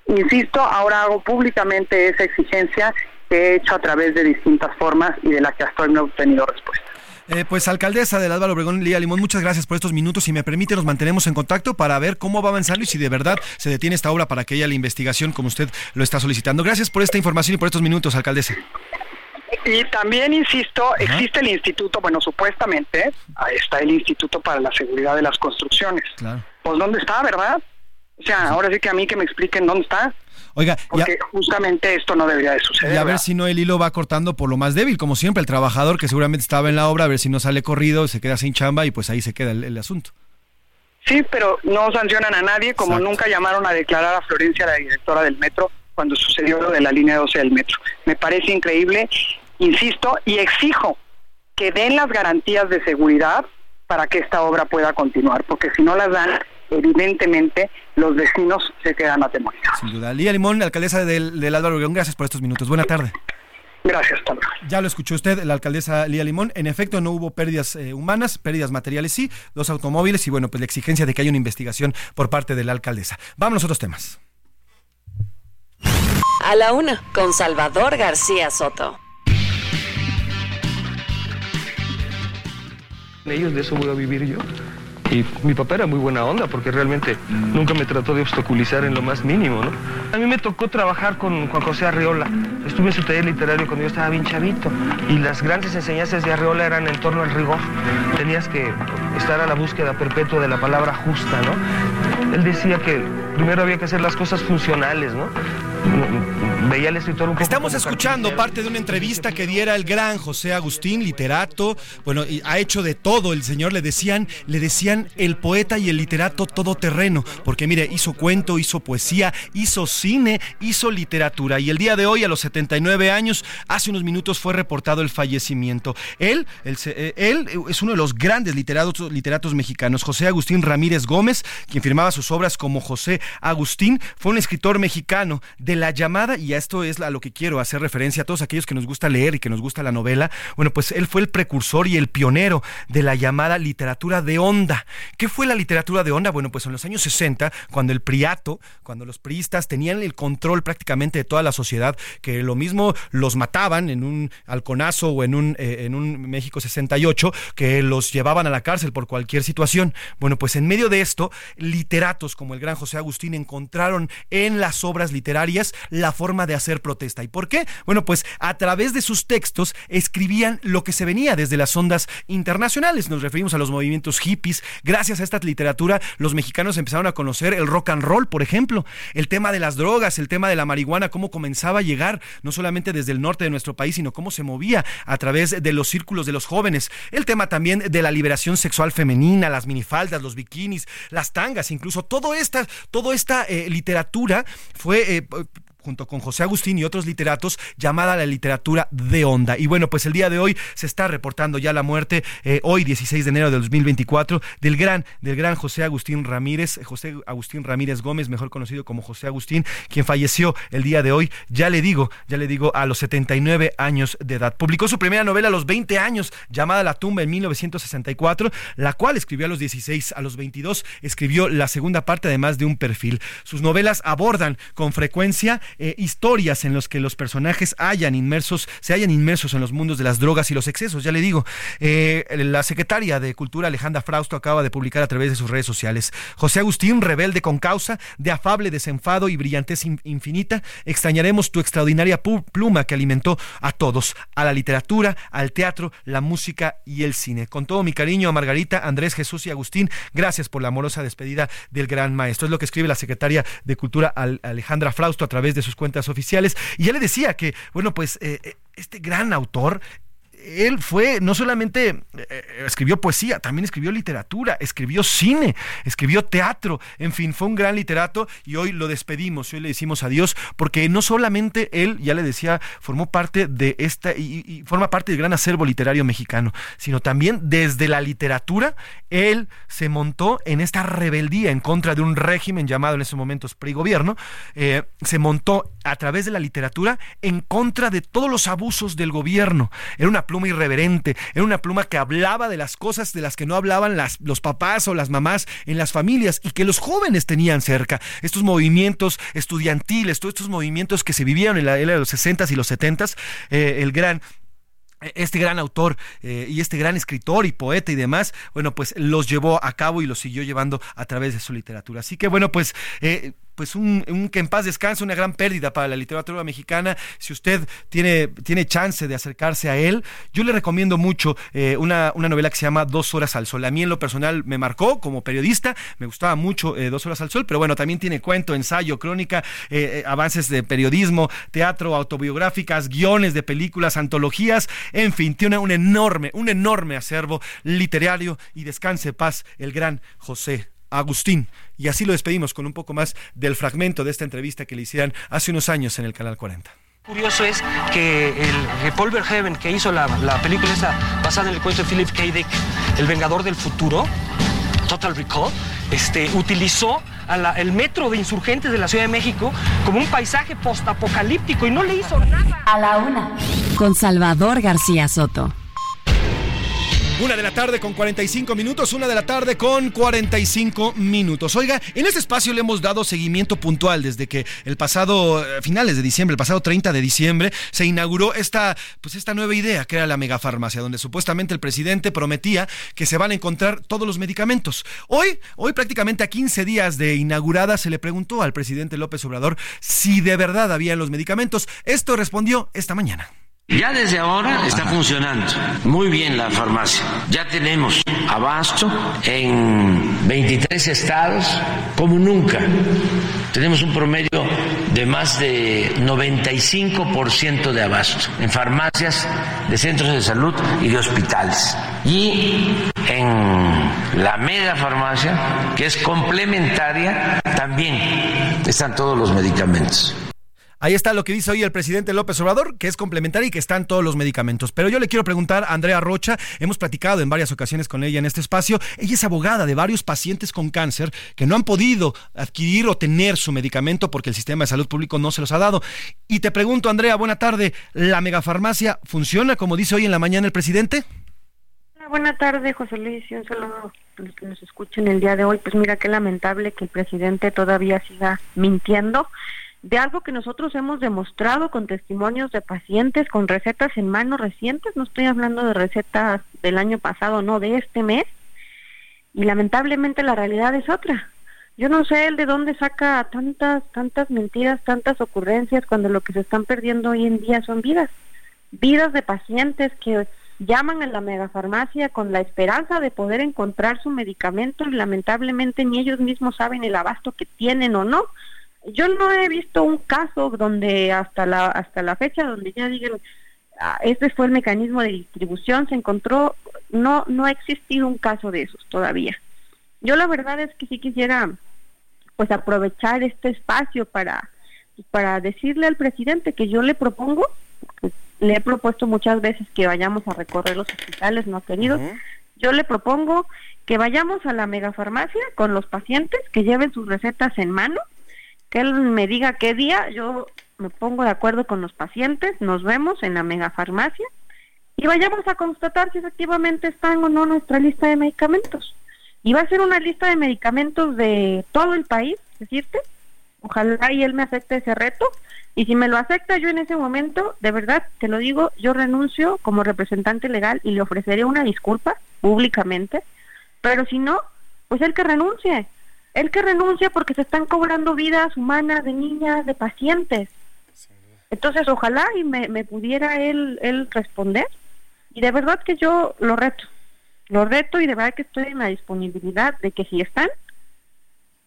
Insisto, ahora hago públicamente esa exigencia que he hecho a través de distintas formas y de la que hasta hoy no he obtenido respuesta. Eh, pues alcaldesa del Álvaro Obregón, Lía Limón, muchas gracias por estos minutos. Si me permite, nos mantenemos en contacto para ver cómo va avanzando y si de verdad se detiene esta obra para que haya la investigación como usted lo está solicitando. Gracias por esta información y por estos minutos, alcaldesa. Y también, insisto, existe el instituto, bueno, supuestamente, ahí está el Instituto para la Seguridad de las Construcciones. Claro. Pues, ¿dónde está, verdad? O sea, ahora sí que a mí que me expliquen dónde está. Oiga, porque justamente esto no debería de suceder. Y a ver si no el hilo va cortando por lo más débil, como siempre, el trabajador que seguramente estaba en la obra, a ver si no sale corrido, se queda sin chamba y pues ahí se queda el, asunto. Sí, pero no sancionan a nadie, como nunca llamaron a declarar a Florencia, la directora del metro, cuando sucedió lo de la línea 12 del metro. Me parece increíble, insisto, y exijo que den las garantías de seguridad para que esta obra pueda continuar, porque si no las dan, evidentemente los vecinos se quedan atemorizados. Sin duda. Lía Limón, alcaldesa del, del Álvaro Obregón, gracias por estos minutos. Buena tarde. Gracias, Pablo. Ya lo escuchó usted, la alcaldesa Lía Limón. En efecto, no hubo pérdidas eh, humanas, pérdidas materiales sí, dos automóviles y bueno, pues la exigencia de que haya una investigación por parte de la alcaldesa. Vamos a otros temas. A la una, con Salvador García Soto. Ellos de eso voy a vivir yo. Y mi papá era muy buena onda porque realmente nunca me trató de obstaculizar en lo más mínimo, ¿no? A mí me tocó trabajar con Juan José Arriola. Estuve en su taller literario cuando yo estaba bien chavito y las grandes enseñanzas de Arriola eran en torno al rigor. Tenías que estar a la búsqueda perpetua de la palabra justa, ¿no? Él decía que primero había que hacer las cosas funcionales, ¿no? Veía al escritor un poco Estamos escuchando parte de una entrevista que diera el gran José Agustín, literato. Bueno, y ha hecho de todo. El señor le decían, le decían el poeta y el literato todoterreno. Porque mire, hizo cuento, hizo poesía, hizo cine, hizo literatura. Y el día de hoy, a los 79 años, hace unos minutos fue reportado el fallecimiento. Él, él, eh, él es uno de los grandes literatos, literatos mexicanos. José Agustín Ramírez Gómez, quien firmaba sus obras como José Agustín, fue un escritor mexicano de la llamada, y a esto es a lo que quiero hacer referencia a todos aquellos que nos gusta leer y que nos gusta la novela, bueno, pues él fue el precursor y el pionero de la llamada literatura de onda. ¿Qué fue la literatura de onda? Bueno, pues en los años 60, cuando el priato, cuando los priistas tenían el control prácticamente de toda la sociedad, que lo mismo los mataban en un halconazo o en un, eh, en un México 68, que los llevaban a la cárcel por cualquier situación. Bueno, pues en medio de esto, literatos como el gran José Agustín encontraron en las obras literarias la forma de hacer protesta. ¿Y por qué? Bueno, pues a través de sus textos escribían lo que se venía desde las ondas internacionales. Nos referimos a los movimientos hippies. Gracias a esta literatura, los mexicanos empezaron a conocer el rock and roll, por ejemplo, el tema de las drogas, el tema de la marihuana, cómo comenzaba a llegar no solamente desde el norte de nuestro país, sino cómo se movía a través de los círculos de los jóvenes. El tema también de la liberación sexual femenina, las minifaldas, los bikinis, las tangas, incluso todo esta, toda esta eh, literatura fue eh, junto con José Agustín y otros literatos, llamada la literatura de onda. Y bueno, pues el día de hoy se está reportando ya la muerte, eh, hoy 16 de enero de 2024, del gran, del gran José Agustín Ramírez, José Agustín Ramírez Gómez, mejor conocido como José Agustín, quien falleció el día de hoy, ya le digo, ya le digo, a los 79 años de edad. Publicó su primera novela a los 20 años, llamada La tumba en 1964, la cual escribió a los 16, a los 22 escribió la segunda parte además de un perfil. Sus novelas abordan con frecuencia eh, historias en los que los personajes hayan inmersos, se hayan inmersos en los mundos de las drogas y los excesos. Ya le digo, eh, la secretaria de Cultura Alejandra Frausto acaba de publicar a través de sus redes sociales. José Agustín, rebelde con causa, de afable desenfado y brillantez infinita, extrañaremos tu extraordinaria pluma que alimentó a todos, a la literatura, al teatro, la música y el cine. Con todo mi cariño a Margarita, Andrés, Jesús y Agustín, gracias por la amorosa despedida del gran maestro. Es lo que escribe la secretaria de Cultura Alejandra Frausto a través de sus cuentas oficiales. Y ya le decía que, bueno, pues eh, eh, este gran autor él fue, no solamente eh, eh, escribió poesía, también escribió literatura, escribió cine, escribió teatro, en fin, fue un gran literato y hoy lo despedimos, hoy le decimos adiós, porque no solamente él, ya le decía, formó parte de esta y, forma parte del gran acervo literario mexicano, sino también desde la literatura, él se montó en esta rebeldía en contra de un régimen llamado en esos momentos pre-gobierno, eh, se montó a través de la literatura en contra de todos los abusos del gobierno. Era una pluma irreverente, era una pluma que hablaba de las cosas de las que no hablaban las, los papás o las mamás en las familias y que los jóvenes tenían cerca. Estos movimientos estudiantiles, todos estos movimientos que se vivieron en la era de los 60s y los 70s, eh, el gran este gran autor eh, y este gran escritor y poeta y demás, bueno, pues los llevó a cabo y los siguió llevando a través de su literatura. Así que bueno, pues eh, pues un, que en paz descanse, una gran pérdida para la literatura mexicana. Si usted tiene, tiene chance de acercarse a él, yo le recomiendo mucho eh, una, novela que se llama Dos Horas al Sol. A mí en lo personal me marcó como periodista, me gustaba mucho eh, Dos Horas al Sol, pero bueno, también tiene cuento, ensayo, crónica, eh, avances de periodismo, teatro, autobiográficas, guiones de películas, antologías, en fin, tiene un enorme, un enorme acervo literario y descanse paz el gran José Agustín. Y así lo despedimos con un poco más del fragmento de esta entrevista que le hicieron hace unos años en el Canal 40 curioso es que el Paul Verhoeven, que hizo la, película esa basada en el cuento de Philip K. Dick, El Vengador del Futuro, Total Recall, este, utilizó el metro de insurgentes de la Ciudad de México como un paisaje postapocalíptico y no le hizo nada. A la una. Con Salvador García Soto. Una de la tarde con 45 minutos, una de la tarde con 45 minutos. Oiga, en este espacio le hemos dado seguimiento puntual desde que el pasado, eh, finales de diciembre, el pasado 30 de diciembre, se inauguró esta, pues esta nueva idea que era la megafarmacia, donde supuestamente el presidente prometía que se van a encontrar todos los medicamentos. Hoy, hoy prácticamente a 15 días de inaugurada, se le preguntó al presidente López Obrador si de verdad había los medicamentos. Esto respondió esta mañana. Ya desde ahora está funcionando muy bien la farmacia. Ya tenemos abasto en 23 estados como nunca. Tenemos un promedio de más de 95% de abasto en farmacias de centros de salud y de hospitales. Y en la mega farmacia, que es complementaria, también están todos los medicamentos. Ahí está lo que dice hoy el presidente López Obrador, que es complementario y que están todos los medicamentos. Pero yo le quiero preguntar a Andrea Rocha, hemos platicado en varias ocasiones con ella en este espacio, ella es abogada de varios pacientes con cáncer que no han podido adquirir o tener su medicamento porque el sistema de salud público no se los ha dado. Y te pregunto, Andrea, buena tarde, ¿la megafarmacia funciona como dice hoy en la mañana el presidente? Buena tarde, José Luis, y un saludo a los que nos escuchen el día de hoy. Pues mira, qué lamentable que el presidente todavía siga mintiendo de algo que nosotros hemos demostrado con testimonios de pacientes con recetas en mano recientes, no estoy hablando de recetas del año pasado, no, de este mes, y lamentablemente la realidad es otra. Yo no sé el de dónde saca tantas, tantas mentiras, tantas ocurrencias, cuando lo que se están perdiendo hoy en día son vidas, vidas de pacientes que llaman a la megafarmacia con la esperanza de poder encontrar su medicamento y lamentablemente ni ellos mismos saben el abasto que tienen o no yo no he visto un caso donde hasta la hasta la fecha donde ya digan ah, este fue el mecanismo de distribución se encontró no no ha existido un caso de esos todavía. Yo la verdad es que sí quisiera pues aprovechar este espacio para para decirle al presidente que yo le propongo le he propuesto muchas veces que vayamos a recorrer los hospitales no queridos yo le propongo que vayamos a la megafarmacia con los pacientes que lleven sus recetas en mano que él me diga qué día, yo me pongo de acuerdo con los pacientes, nos vemos en la megafarmacia y vayamos a constatar si efectivamente están o no nuestra lista de medicamentos. Y va a ser una lista de medicamentos de todo el país, decirte. Ojalá y él me acepte ese reto. Y si me lo acepta yo en ese momento, de verdad, te lo digo, yo renuncio como representante legal y le ofreceré una disculpa públicamente. Pero si no, pues él que renuncie el que renuncia porque se están cobrando vidas humanas de niñas, de pacientes. Entonces, ojalá y me, me pudiera él, él responder. Y de verdad que yo lo reto. Lo reto y de verdad que estoy en la disponibilidad de que si están,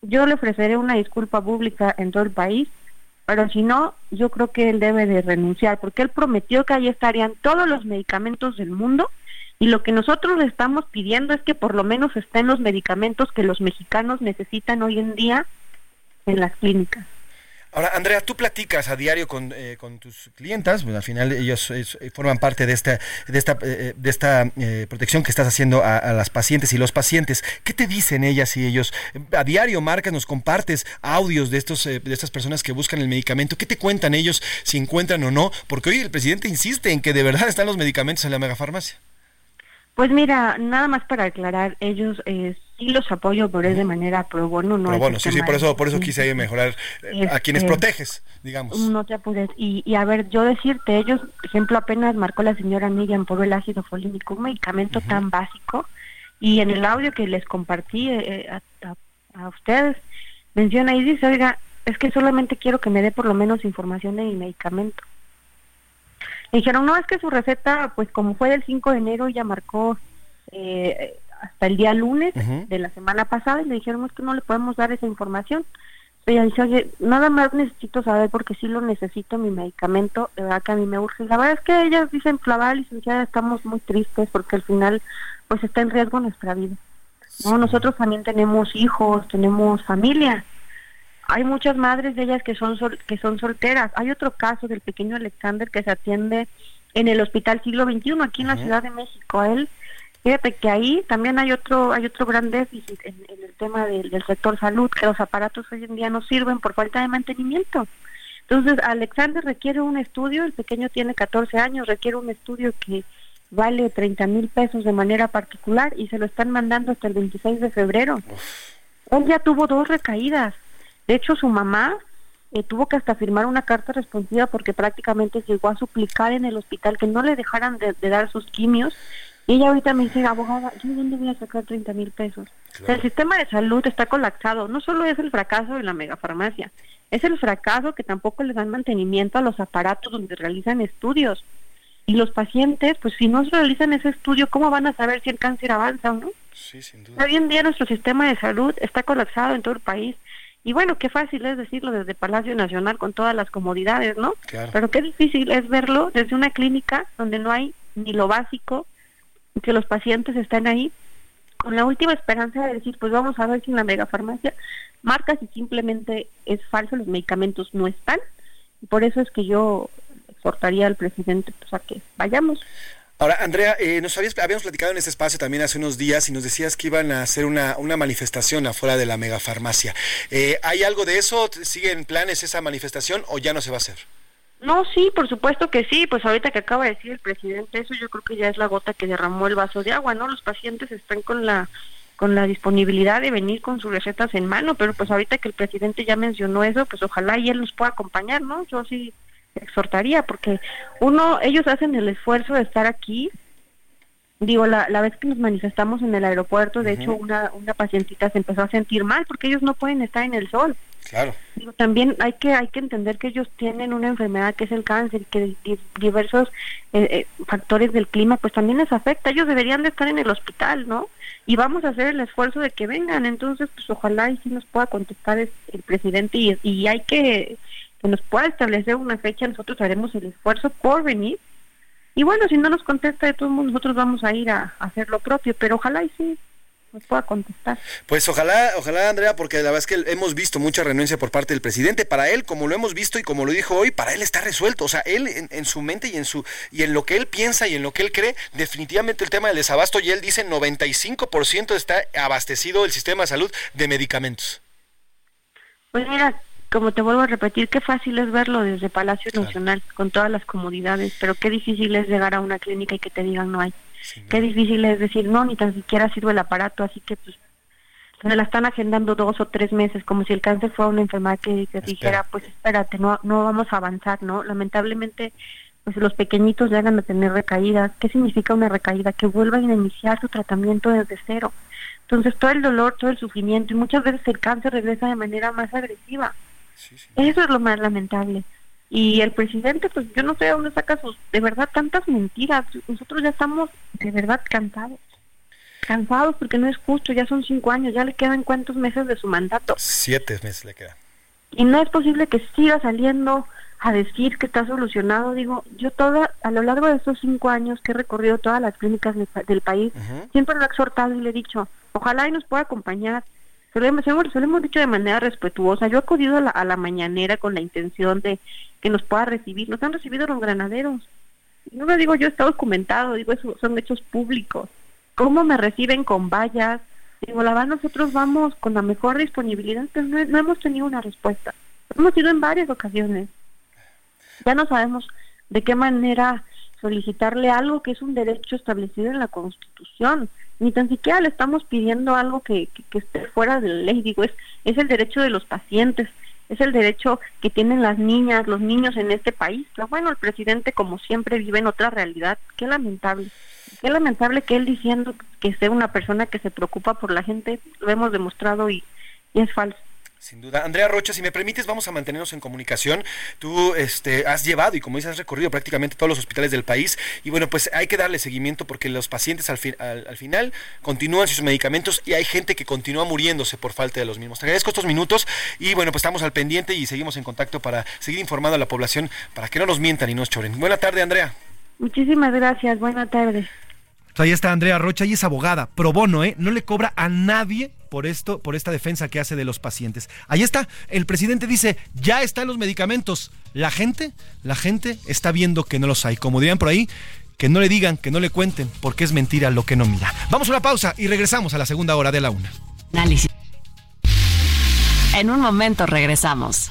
yo le ofreceré una disculpa pública en todo el país. Pero si no, yo creo que él debe de renunciar porque él prometió que ahí estarían todos los medicamentos del mundo y lo que nosotros estamos pidiendo es que por lo menos estén los medicamentos que los mexicanos necesitan hoy en día en las clínicas. Ahora, Andrea, tú platicas a diario con, eh, tus clientas, al final ellos eh, forman parte de esta, de esta, eh, de esta protección que estás haciendo a, las pacientes y los pacientes. ¿Qué te dicen ellas y ellos? A diario marcas, nos compartes audios de, estos, de estas personas que buscan el medicamento. ¿Qué te cuentan ellos si encuentran o no? Porque hoy el presidente insiste en que de verdad están los medicamentos en la megafarmacia. Pues mira, nada más para aclarar, ellos eh, sí los apoyo, pero es de manera pro bono. No pro bono, sí, sí, por eso, por eso quise mejorar eh, a quienes este, proteges, digamos. No te apures. Y, y a ver, yo decirte, ellos, por ejemplo, apenas marcó la señora Miriam por el ácido folínico, un medicamento tan básico, y en el audio que les compartí eh, a, a ustedes, menciona y dice, oiga, es que solamente quiero que me dé por lo menos información de mi medicamento dijeron, no, es que su receta, pues como fue del 5 de enero, ya marcó eh, hasta el día lunes de la semana pasada y le dijeron, es que no le podemos dar esa información. Ella dice, oye, nada más necesito saber porque sí lo necesito, mi medicamento, de verdad que a mí me urge. La verdad es que ellas dicen, Flaval, licenciada, estamos muy tristes porque al final, pues está en riesgo nuestra vida. ¿no? Nosotros también tenemos hijos, tenemos familia hay muchas madres de ellas que son que son solteras. Hay otro caso del pequeño Alexander que se atiende en el Hospital Siglo XXI aquí en la Ciudad de México. A él Fíjate que ahí también hay otro hay otro gran déficit en, el tema del, del, sector salud, que los aparatos hoy en día no sirven por falta de mantenimiento. Entonces, Alexander requiere un estudio, el pequeño tiene 14 años, requiere un estudio que vale 30 mil pesos de manera particular y se lo están mandando hasta el 26 de febrero. Él ya tuvo dos recaídas. De hecho, su mamá eh, tuvo que hasta firmar una carta responsiva porque prácticamente llegó a suplicar en el hospital que no le dejaran de, dar sus quimios. Y ella ahorita me dice, abogada, ¿yo dónde voy a sacar 30 mil pesos? el sistema de salud está colapsado. No solo es el fracaso de la megafarmacia, es el fracaso que tampoco le dan mantenimiento a los aparatos donde realizan estudios. Y los pacientes, pues si no se realizan ese estudio, ¿cómo van a saber si el cáncer avanza o no? Sí, sin duda. Hoy en día nuestro sistema de salud está colapsado en todo el país. Y bueno, qué fácil es decirlo desde Palacio Nacional con todas las comodidades, ¿no? Claro. Pero qué difícil es verlo desde una clínica donde no hay ni lo básico, que los pacientes están ahí con la última esperanza de decir, pues vamos a ver si en la megafarmacia marca si simplemente es falso, los medicamentos no están. Y por eso es que yo exhortaría al presidente pues, a que vayamos. Ahora, Andrea, eh, nos habíamos platicado en este espacio también hace unos días y nos decías que iban a hacer una, una manifestación afuera de la megafarmacia. Eh, ¿Hay algo de eso? ¿Sigue en planes esa manifestación o ya no se va a hacer? No, sí, por supuesto que sí. Pues ahorita que acaba de decir el presidente eso, yo creo que ya es la gota que derramó el vaso de agua, ¿no? Los pacientes están con la con la disponibilidad de venir con sus recetas en mano, pero pues ahorita que el presidente ya mencionó eso, pues ojalá y él nos pueda acompañar, ¿no? Yo sí exhortaría, porque uno, ellos hacen el esfuerzo de estar aquí. Digo, la, la vez que nos manifestamos en el aeropuerto, de hecho, una, una pacientita se empezó a sentir mal porque ellos no pueden estar en el sol. Claro. Digo, también hay que hay que entender que ellos tienen una enfermedad que es el cáncer, que diversos eh, eh, factores del clima, pues también les afecta. Ellos deberían de estar en el hospital, ¿no? Y vamos a hacer el esfuerzo de que vengan. Entonces, pues ojalá y si nos pueda contestar el presidente y, y hay que que nos pueda establecer una fecha, nosotros haremos el esfuerzo por venir. Y bueno, si no nos contesta de todo mundo, nosotros vamos a ir a, hacer lo propio, pero ojalá y sí nos pueda contestar. Pues ojalá, ojalá Andrea, porque la verdad es que hemos visto mucha renuncia por parte del presidente. Para él, como lo hemos visto y como lo dijo hoy, para él está resuelto. O sea, él en, su mente y en su y en lo que él piensa y en lo que él cree, definitivamente el tema del desabasto y él dice 95% está abastecido el sistema de salud de medicamentos. Pues mira, como te vuelvo a repetir, qué fácil es verlo desde Palacio Nacional, con todas las comodidades, pero qué difícil es llegar a una clínica y que te digan no hay. qué difícil es decir, no, ni tan siquiera sirve el aparato, así que pues se la están agendando dos o tres meses, como si el cáncer fuera una enfermedad que, dijera, pues espérate, no, no vamos a avanzar, ¿no? Lamentablemente, pues los pequeñitos llegan a tener recaídas. ¿Qué significa una recaída? Que vuelvan a iniciar su tratamiento desde cero. Entonces, todo el dolor, todo el sufrimiento, y muchas veces el cáncer regresa de manera más agresiva. Eso es lo más lamentable. Y el presidente, pues yo no sé dónde saca sus, de verdad, tantas mentiras. Nosotros ya estamos de verdad cansados. Cansados porque no es justo, ya son cinco años, ya le quedan cuántos meses de su mandato. Siete meses le quedan. Y no es posible que siga saliendo a decir que está solucionado. Digo, yo toda, a lo largo de estos cinco años que he recorrido todas las clínicas del, país, siempre lo he exhortado y le he dicho, ojalá y nos pueda acompañar se lo, hemos, dicho de manera respetuosa. Yo he acudido a la, a la mañanera con la intención de que nos pueda recibir. Nos han recibido los granaderos. No lo digo yo, está documentado, digo, eso son hechos públicos. ¿Cómo me reciben con vallas? Digo, la verdad, nosotros vamos con la mejor disponibilidad, pero no, no hemos tenido una respuesta. Hemos ido en varias ocasiones. Ya no sabemos de qué manera solicitarle algo que es un derecho establecido en la Constitución ni tan siquiera le estamos pidiendo algo que, esté fuera de la ley, digo, es, es el derecho de los pacientes, es el derecho que tienen las niñas, los niños en este país. Pero bueno, el presidente como siempre vive en otra realidad, qué lamentable. Qué lamentable que él diciendo que sea una persona que se preocupa por la gente, lo hemos demostrado y es falso. Sin duda. Andrea Rocha, si me permites, vamos a mantenernos en comunicación. Tú este, has llevado y como dices, has recorrido prácticamente todos los hospitales del país. Y bueno, pues hay que darle seguimiento porque los pacientes al, al, final continúan sus medicamentos y hay gente que continúa muriéndose por falta de los mismos. Te agradezco estos minutos y bueno, pues estamos al pendiente y seguimos en contacto para seguir informando a la población para que no nos mientan y nos choren. Buena tarde, Andrea. Muchísimas gracias. Buena tarde. Ahí está Andrea Rocha y es abogada, pro bono, ¿eh? No le cobra a nadie por esto, por esta defensa que hace de los pacientes. Ahí está, el presidente dice, ya están los medicamentos. La gente, la gente está viendo que no los hay. Como dirían por ahí, que no le digan, que no le cuenten, porque es mentira lo que no mira. Vamos a una pausa y regresamos a la segunda hora de la una. En un momento regresamos.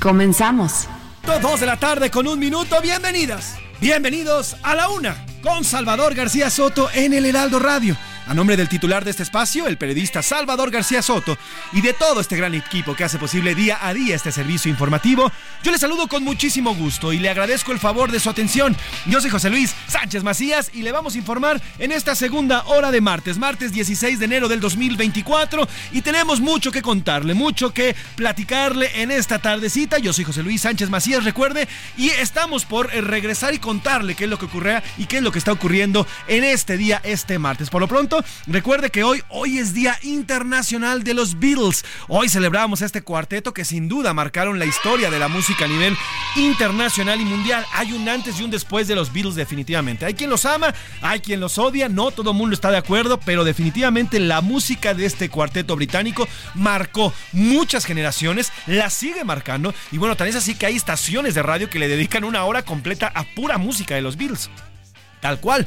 Comenzamos. Dos de la tarde con un minuto. Bienvenidas. Bienvenidos a la una con Salvador García Soto en el Heraldo Radio. A nombre del titular de este espacio, el periodista Salvador García Soto, y de todo este gran equipo que hace posible día a día este servicio informativo, yo le saludo con muchísimo gusto y le agradezco el favor de su atención. Yo soy José Luis Sánchez Macías y le vamos a informar en esta segunda hora de martes, martes 16 de enero del 2024, y tenemos mucho que contarle, mucho que platicarle en esta tardecita. Yo soy José Luis Sánchez Macías, recuerde, y estamos por eh, regresar y contarle qué es lo que ocurre y qué es lo que está ocurriendo en este día, este martes. Por lo pronto, recuerde que hoy, hoy es Día Internacional de los Beatles. Hoy celebramos este cuarteto que sin duda marcaron la historia de la música a nivel internacional y mundial. Hay un antes y un después de los Beatles definitivamente. Hay quien los ama, hay quien los odia, no todo el mundo está de acuerdo, pero definitivamente la música de este cuarteto británico marcó muchas generaciones, la sigue marcando y bueno, tan es así que hay estaciones de radio que le dedican una hora completa a pura música de los Beatles. Tal cual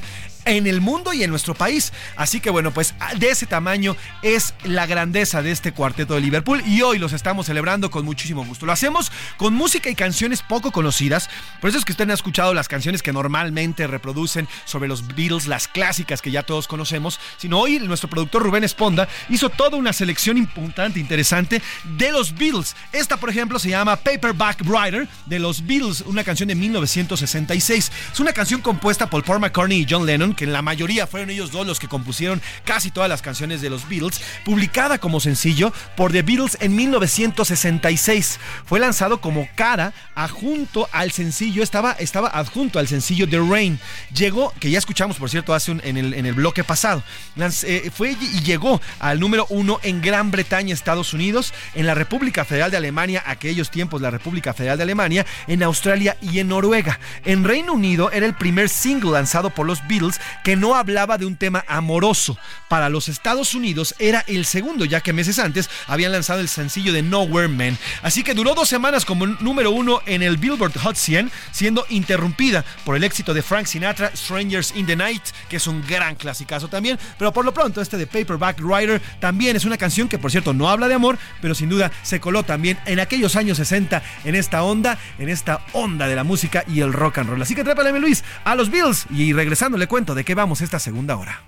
en el mundo y en nuestro país. Así que bueno, pues de ese tamaño es la grandeza de este cuarteto de Liverpool y hoy los estamos celebrando con muchísimo gusto. Lo hacemos con música y canciones poco conocidas. Por eso es que ustedes han escuchado las canciones que normalmente reproducen sobre los Beatles, las clásicas que ya todos conocemos, sino hoy nuestro productor Rubén Esponda hizo toda una selección importante, interesante de los Beatles. Esta, por ejemplo, se llama Paperback Writer de los Beatles, una canción de 1966. Es una canción compuesta por Paul McCartney y John Lennon que en la mayoría fueron ellos dos los que compusieron casi todas las canciones de los Beatles, publicada como sencillo por The Beatles en 1966. Fue lanzado como cara adjunto al sencillo, estaba, estaba adjunto al sencillo The Rain. Llegó, que ya escuchamos por cierto hace un, en, el, en el bloque pasado, eh, fue y llegó al número uno en Gran Bretaña, Estados Unidos, en la República Federal de Alemania, aquellos tiempos la República Federal de Alemania, en Australia y en Noruega. En Reino Unido era el primer single lanzado por los Beatles que no hablaba de un tema amoroso. Para los Estados Unidos era el segundo, ya que meses antes habían lanzado el sencillo de Nowhere Man. Así que duró dos semanas como número uno en el Billboard Hot 100, siendo interrumpida por el éxito de Frank Sinatra, Strangers in the Night, que es un gran clasicazo también. Pero por lo pronto, este de Paperback Writer también es una canción que, por cierto, no habla de amor, pero sin duda se coló también en aquellos años 60 en esta onda, en esta onda de la música y el rock and roll. Así que trépaleme, Luis, a los Bills y regresando le cuento de qué vamos esta segunda hora.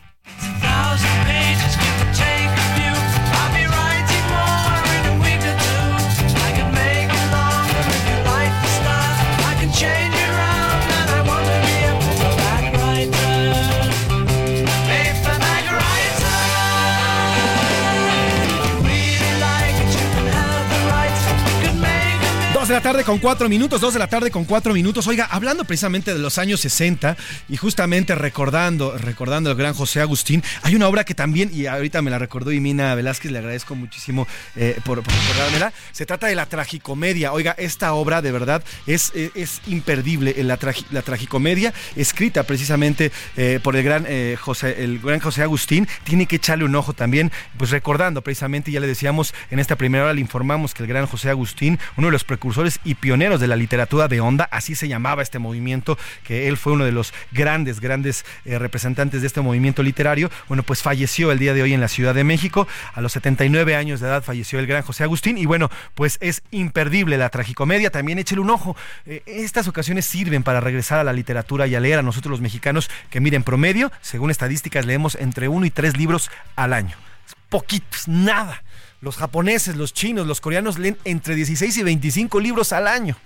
De la tarde con cuatro minutos, dos de la tarde con cuatro minutos. Oiga, hablando precisamente de los años 60 y justamente recordando, recordando al gran José Agustín, hay una obra que también, y ahorita me la recordó Imina Velázquez, le agradezco muchísimo eh, por, por recordármela. Se trata de la tragicomedia. Oiga, esta obra de verdad es, eh, es imperdible. La, la tragicomedia, escrita precisamente eh, por el gran, José, el gran José Agustín, tiene que echarle un ojo también, pues recordando precisamente, ya le decíamos en esta primera hora, le informamos que el gran José Agustín, uno de los precursores y pioneros de la literatura de onda, así se llamaba este movimiento, que él fue uno de los grandes, grandes eh, representantes de este movimiento literario. Bueno, pues falleció el día de hoy en la Ciudad de México, a los 79 años de edad falleció el gran José Agustín y bueno, pues es imperdible la tragicomedia, también échele un ojo. Eh, estas ocasiones sirven para regresar a la literatura y a leer a nosotros los mexicanos, que miren, promedio, según estadísticas, leemos entre uno y tres libros al año. Poquitos, nada. Los japoneses, los chinos, los coreanos leen entre 16 y 25 libros al año.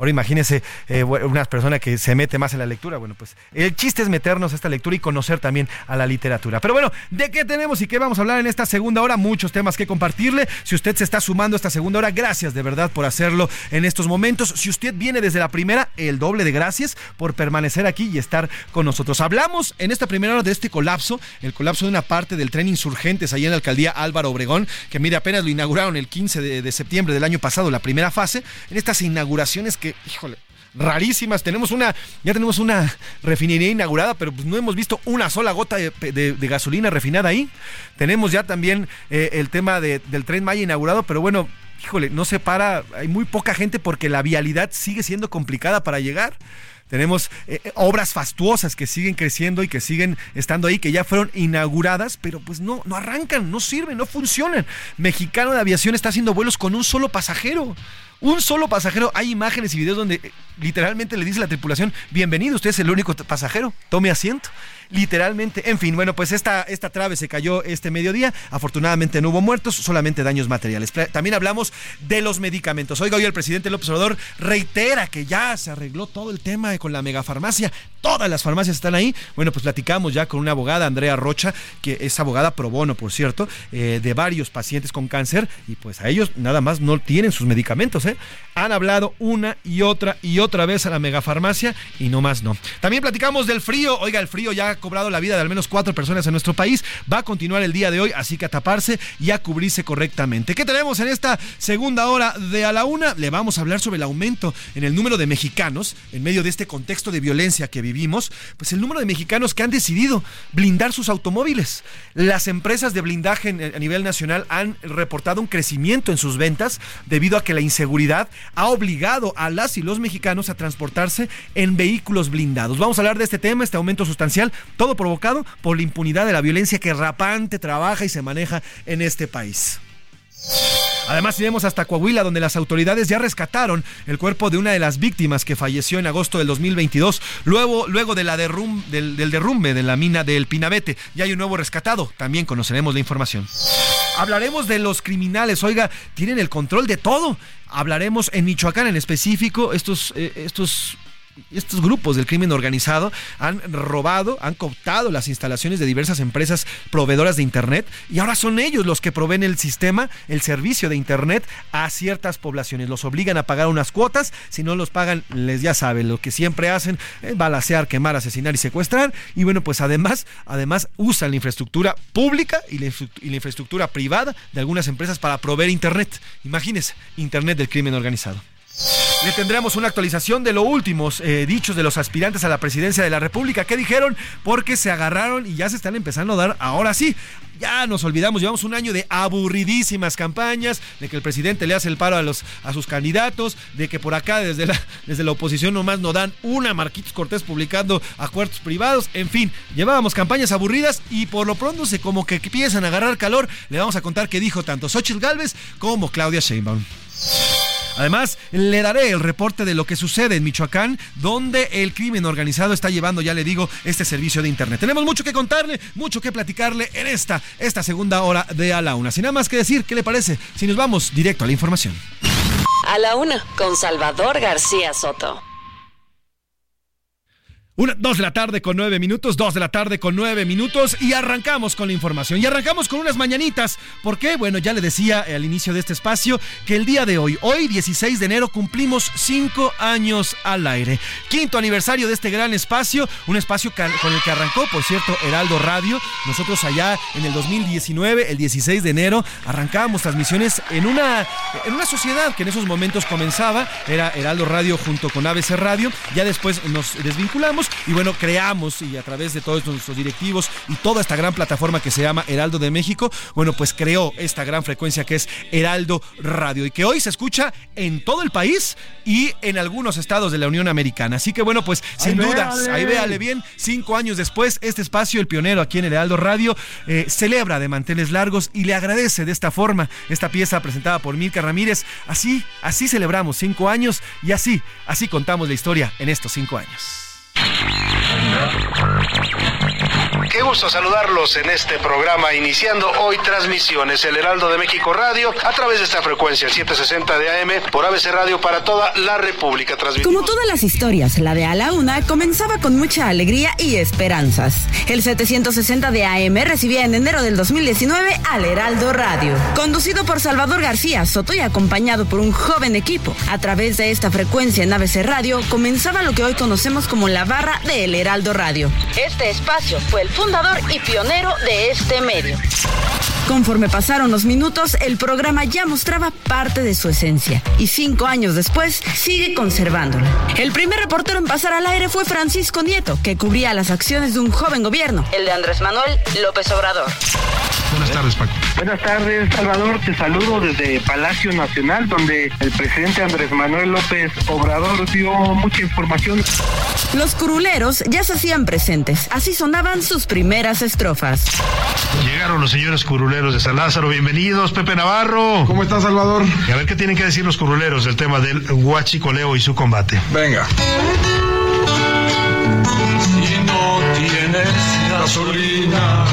Ahora imagínese eh, una persona que se mete más en la lectura. Bueno, pues el chiste es meternos a esta lectura y conocer también a la literatura. Pero bueno, ¿de qué tenemos y qué vamos a hablar en esta segunda hora? Muchos temas que compartirle. Si usted se está sumando a esta segunda hora, gracias de verdad por hacerlo en estos momentos. Si usted viene desde la primera, el doble de gracias por permanecer aquí y estar con nosotros. Hablamos en esta primera hora de este colapso, el colapso de una parte del tren Insurgentes ahí en la alcaldía Álvaro Obregón, que mire, apenas lo inauguraron el 15 de, de septiembre del año pasado, la primera fase, en estas inauguraciones que, híjole, rarísimas. Tenemos una, ya tenemos una refinería inaugurada, pero pues no hemos visto una sola gota de, gasolina refinada ahí. Tenemos ya también eh, el tema del tren Maya inaugurado, pero bueno, híjole, no se para, hay muy poca gente porque la vialidad sigue siendo complicada para llegar. Tenemos eh, eh, obras fastuosas que siguen creciendo y que siguen estando ahí, que ya fueron inauguradas, pero pues no, no arrancan, no sirven, no funcionan. Mexicano de Aviación está haciendo vuelos con un solo pasajero. Un solo pasajero. Hay imágenes y videos donde eh, literalmente le dice la tripulación, bienvenido, usted es el único pasajero, tome asiento literalmente. En fin, bueno, pues esta, esta trave se cayó este mediodía. Afortunadamente no hubo muertos, solamente daños materiales. También hablamos de los medicamentos. Oiga, hoy el presidente López Obrador reitera que ya se arregló todo el tema con la megafarmacia. Todas las farmacias están ahí. Bueno, pues platicamos ya con una abogada, Andrea Rocha, que es abogada pro bono, por cierto, eh, de varios pacientes con cáncer. Y pues a ellos nada más no tienen sus medicamentos, ¿eh? Han hablado una y otra y otra vez a la megafarmacia y no más no. También platicamos del frío. Oiga, el frío ya cobrado la vida de al menos cuatro personas en nuestro país. Va a continuar el día de hoy, así que a taparse y a cubrirse correctamente. ¿Qué tenemos en esta segunda hora de a la una? Le vamos a hablar sobre el aumento en el número de mexicanos en medio de este contexto de violencia que vivimos. Pues el número de mexicanos que han decidido blindar sus automóviles. Las empresas de blindaje a nivel nacional han reportado un crecimiento en sus ventas debido a que la inseguridad ha obligado a las y los mexicanos a transportarse en vehículos blindados. Vamos a hablar de este tema, este aumento sustancial todo provocado por la impunidad de la violencia que rapante trabaja y se maneja en este país. Además iremos hasta Coahuila donde las autoridades ya rescataron el cuerpo de una de las víctimas que falleció en agosto del 2022 luego, luego de derrum, del, del, derrumbe de la mina del Pinabete. Ya hay un nuevo rescatado, también conoceremos la información. Hablaremos de los criminales, oiga, tienen el control de todo. Hablaremos en Michoacán en específico, estos, eh, estos estos grupos del crimen organizado han robado, han cooptado las instalaciones de diversas empresas proveedoras de Internet y ahora son ellos los que proveen el sistema, el servicio de Internet a ciertas poblaciones. Los obligan a pagar unas cuotas, si no los pagan, les ya saben, lo que siempre hacen es balasear, quemar, asesinar y secuestrar. Y bueno, pues además, además usan la infraestructura pública y la, y la infraestructura privada de algunas empresas para proveer Internet. Imagínense, Internet del crimen organizado. Le tendremos una actualización de los últimos eh, dichos de los aspirantes a la presidencia de la República. ¿Qué dijeron? Porque se agarraron y ya se están empezando a dar ahora sí. Ya nos olvidamos, llevamos un año de aburridísimas campañas, de que el presidente le hace el paro a, los, a sus candidatos, de que por acá desde la, desde la oposición nomás no dan una Marquitos Cortés publicando acuerdos privados. En fin, llevábamos campañas aburridas y por lo pronto se como que empiezan a agarrar calor. Le vamos a contar qué dijo tanto Xochitl Galvez como Claudia Sheinbaum. Además, le daré el reporte de lo que sucede en Michoacán, donde el crimen organizado está llevando, ya le digo, este servicio de Internet. Tenemos mucho que contarle, mucho que platicarle en esta, esta segunda hora de A la Una. Sin nada más que decir, ¿qué le parece si nos vamos directo a la información? A la Una, con Salvador García Soto. Una, dos de la tarde con nueve minutos, dos de la tarde con nueve minutos y arrancamos con la información. Y arrancamos con unas mañanitas. ¿Por qué? Bueno, ya le decía al inicio de este espacio que el día de hoy, hoy 16 de enero, cumplimos cinco años al aire. Quinto aniversario de este gran espacio, un espacio con el que arrancó, por cierto, Heraldo Radio. Nosotros allá en el 2019, el 16 de enero, arrancábamos transmisiones en una, en una sociedad que en esos momentos comenzaba, era Heraldo Radio junto con ABC Radio. Ya después nos desvinculamos y bueno, creamos y a través de todos nuestros directivos y toda esta gran plataforma que se llama Heraldo de México, bueno, pues creó esta gran frecuencia que es Heraldo Radio y que hoy se escucha en todo el país y en algunos estados de la Unión Americana. Así que bueno, pues sin dudas, ahí véale bien, cinco años después, este espacio, el pionero aquí en el Heraldo Radio, eh, celebra de manteles largos y le agradece de esta forma esta pieza presentada por Milka Ramírez. Así, así celebramos cinco años y así, así contamos la historia en estos cinco años. Thank you. Qué gusto saludarlos en este programa, iniciando hoy transmisiones El Heraldo de México Radio a través de esta frecuencia 760 de AM por ABC Radio para toda la República. Como todas las historias, la de A la Una comenzaba con mucha alegría y esperanzas. El 760 de AM recibía en enero del 2019 al Heraldo Radio, conducido por Salvador García Soto y acompañado por un joven equipo. A través de esta frecuencia en ABC Radio comenzaba lo que hoy conocemos como la barra de El Heraldo Radio. Este espacio fue el fundador y pionero de este medio. Conforme pasaron los minutos, el programa ya mostraba parte de su esencia y cinco años después sigue conservándola. El primer reportero en pasar al aire fue Francisco Nieto, que cubría las acciones de un joven gobierno, el de Andrés Manuel López Obrador. Buenas tardes, Paco. Buenas tardes, Salvador. Te saludo desde Palacio Nacional, donde el presidente Andrés Manuel López Obrador dio mucha información. Los curuleros ya se hacían presentes. Así sonaban sus primeras estrofas. Llegaron los señores curuleros de San Lázaro. Bienvenidos, Pepe Navarro. ¿Cómo estás, Salvador? Y a ver qué tienen que decir los curuleros del tema del huachicoleo y su combate. Venga. Si no tienes gasolina,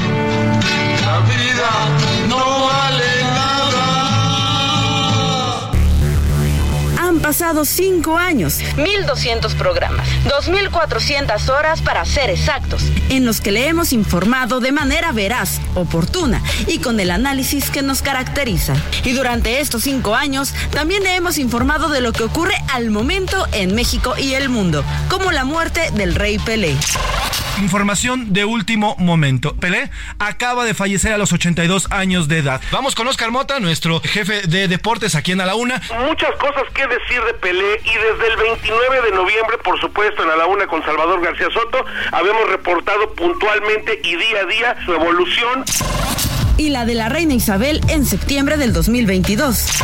la vida Han pasado cinco años, 1.200 programas, 2.400 horas para ser exactos, en los que le hemos informado de manera veraz, oportuna y con el análisis que nos caracteriza. Y durante estos cinco años también le hemos informado de lo que ocurre al momento en México y el mundo, como la muerte del rey Pelé. Información de último momento. Pelé acaba de fallecer a los 82 años de edad. Vamos con Oscar Mota, nuestro jefe de deportes aquí en A la Una. Muchas cosas que decir de Pelé y desde el 29 de noviembre, por supuesto, en A la Una con Salvador García Soto, habemos reportado puntualmente y día a día su evolución. Y la de la reina Isabel en septiembre del 2022.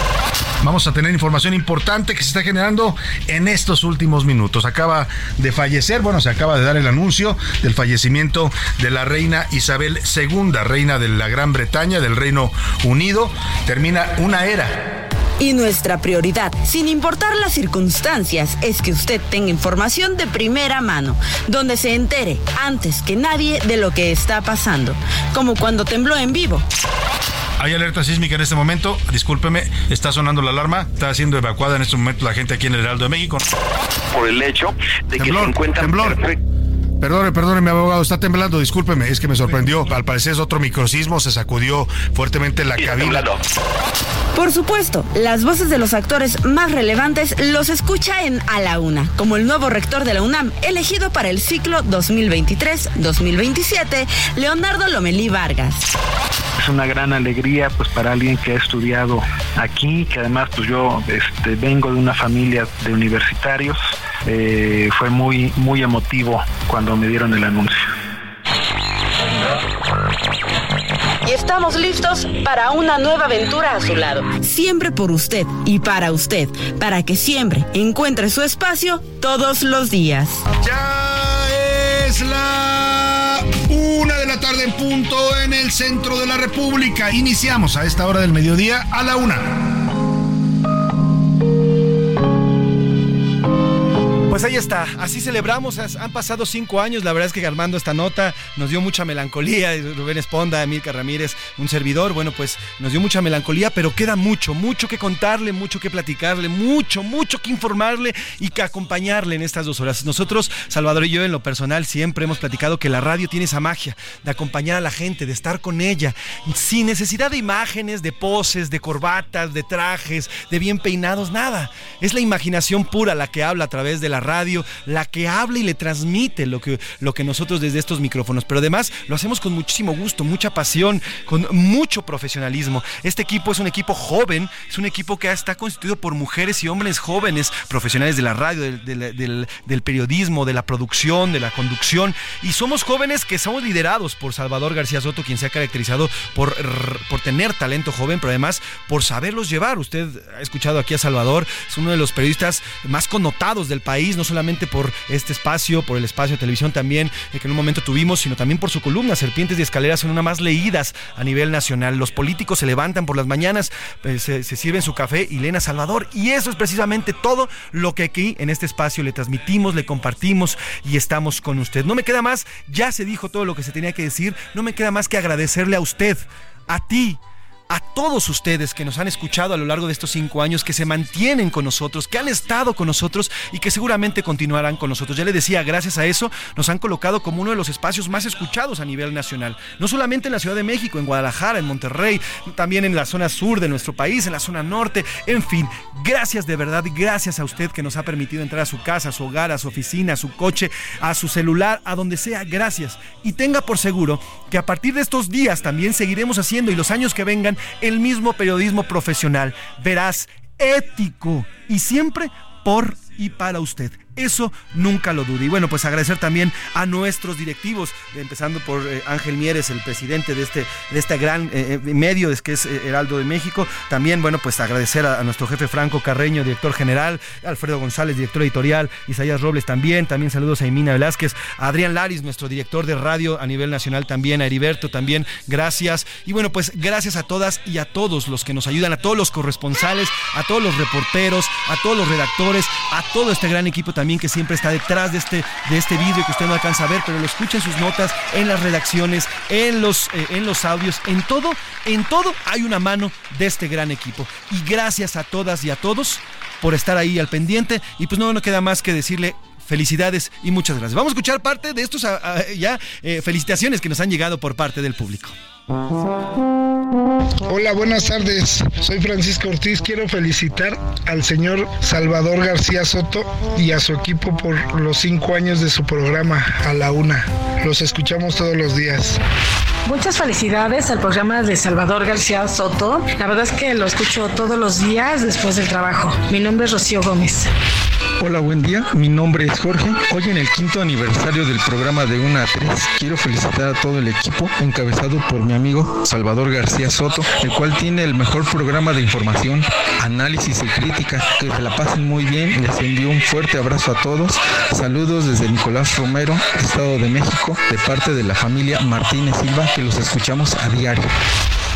Vamos a tener información importante que se está generando en estos últimos minutos. Acaba de fallecer, bueno, se acaba de dar el anuncio del fallecimiento de la reina Isabel II, reina de la Gran Bretaña, del Reino Unido. Termina una era y nuestra prioridad, sin importar las circunstancias, es que usted tenga información de primera mano, donde se entere antes que nadie de lo que está pasando, como cuando tembló en vivo. Hay alerta sísmica en este momento. Discúlpeme, está sonando la alarma. Está siendo evacuada en este momento la gente aquí en el Heraldo de México. Por el hecho de que se encuentran temblor. Perdone, perdone, mi abogado, está temblando, discúlpeme, es que me sorprendió. Al parecer es otro microsismo, se sacudió fuertemente la cabina. Por supuesto, las voces de los actores más relevantes los escucha en A la Una, como el nuevo rector de la UNAM, elegido para el ciclo 2023-2027, Leonardo Lomelí Vargas. Es una gran alegría pues para alguien que ha estudiado aquí, que además pues yo este, vengo de una familia de universitarios. Eh, fue muy, muy emotivo cuando me dieron el anuncio. Y estamos listos para una nueva aventura a su lado. Siempre por usted y para usted, para que siempre encuentre su espacio todos los días. Ya es la una de la tarde en punto en el centro de la República. Iniciamos a esta hora del mediodía a la una. Pues ahí está, así celebramos, han pasado cinco años, la verdad es que armando esta nota nos dio mucha melancolía, Rubén Esponda, Emilka Ramírez, un servidor, bueno pues nos dio mucha melancolía, pero queda mucho, mucho que contarle, mucho que platicarle, mucho, mucho que informarle y que acompañarle en estas dos horas. Nosotros, Salvador y yo en lo personal, siempre hemos platicado que la radio tiene esa magia de acompañar a la gente, de estar con ella, sin necesidad de imágenes, de poses, de corbatas, de trajes, de bien peinados, nada. Es la imaginación pura la que habla a través de la radio, la que habla y le transmite lo que, lo que nosotros desde estos micrófonos. Pero además lo hacemos con muchísimo gusto, mucha pasión, con mucho profesionalismo. Este equipo es un equipo joven, es un equipo que está constituido por mujeres y hombres jóvenes, profesionales de la radio, del, del, periodismo, de la producción, de la conducción. Y somos jóvenes que somos liderados por Salvador García Soto, quien se ha caracterizado por, por tener talento joven, pero además por saberlos llevar. Usted ha escuchado aquí a Salvador, es uno de los periodistas más connotados del país no solamente por este espacio, por el espacio de televisión también eh, que en un momento tuvimos, sino también por su columna. Serpientes y escaleras son una más leídas a nivel nacional. Los políticos se levantan por las mañanas, eh, se, se sirven su café y leen a Salvador. Y eso es precisamente todo lo que aquí en este espacio le transmitimos, le compartimos y estamos con usted. No me queda más, ya se dijo todo lo que se tenía que decir, no me queda más que agradecerle a usted, a ti a todos ustedes que nos han escuchado a lo largo de estos cinco años, que se mantienen con nosotros, que han estado con nosotros y que seguramente continuarán con nosotros. Ya le decía, gracias a eso nos han colocado como uno de los espacios más escuchados a nivel nacional. No solamente en la Ciudad de México, en Guadalajara, en Monterrey, también en la zona sur de nuestro país, en la zona norte, en fin. Gracias de verdad, gracias a usted que nos ha permitido entrar a su casa, a su hogar, a su oficina, a su coche, a su celular, a donde sea. Gracias. Y tenga por seguro que a partir de estos días también seguiremos haciendo y los años que vengan el mismo periodismo profesional, veraz, ético y siempre por y para usted. Eso nunca lo dude. Y bueno, pues agradecer también a nuestros directivos, empezando por eh, Ángel Mieres, el presidente de este, de este gran eh, eh, medio que es Heraldo de México. También, bueno, pues agradecer a, nuestro jefe Franco Carreño, director general, Alfredo González, director editorial, Isaías Robles también. También saludos a Emina Velázquez, a Adrián Laris, nuestro director de radio a nivel nacional también, a Heriberto también. Gracias. Y bueno, pues gracias a todas y a todos los que nos ayudan, a todos los corresponsales, a todos los reporteros, a todos los redactores, a todo este gran equipo también también que siempre está detrás de este, de este vídeo que usted no alcanza a ver, pero lo escucha en sus notas, en las redacciones, en los, eh, en los audios, en todo, en todo hay una mano de este gran equipo. Y gracias a todas y a todos por estar ahí al pendiente. Y pues no, no queda más que decirle felicidades y muchas gracias. Vamos a escuchar parte de estos ya eh, felicitaciones que nos han llegado por parte del público. Hola, buenas tardes. Soy Francisco Ortiz. Quiero felicitar al señor Salvador García Soto y a su equipo por los cinco años de su programa A la Una. Los escuchamos todos los días. Muchas felicidades al programa de Salvador García Soto. La verdad es que lo escucho todos los días después del trabajo. Mi nombre es Rocío Gómez. Hola, buen día. Mi nombre es Jorge. Hoy en el quinto aniversario del programa de 1 a 3, quiero felicitar a todo el equipo encabezado por mi amigo Salvador García Soto, el cual tiene el mejor programa de información, análisis y crítica. Que se la pasen muy bien. Les envío un fuerte abrazo a todos. Saludos desde Nicolás Romero, Estado de México, de parte de la familia Martínez Silva, que los escuchamos a diario.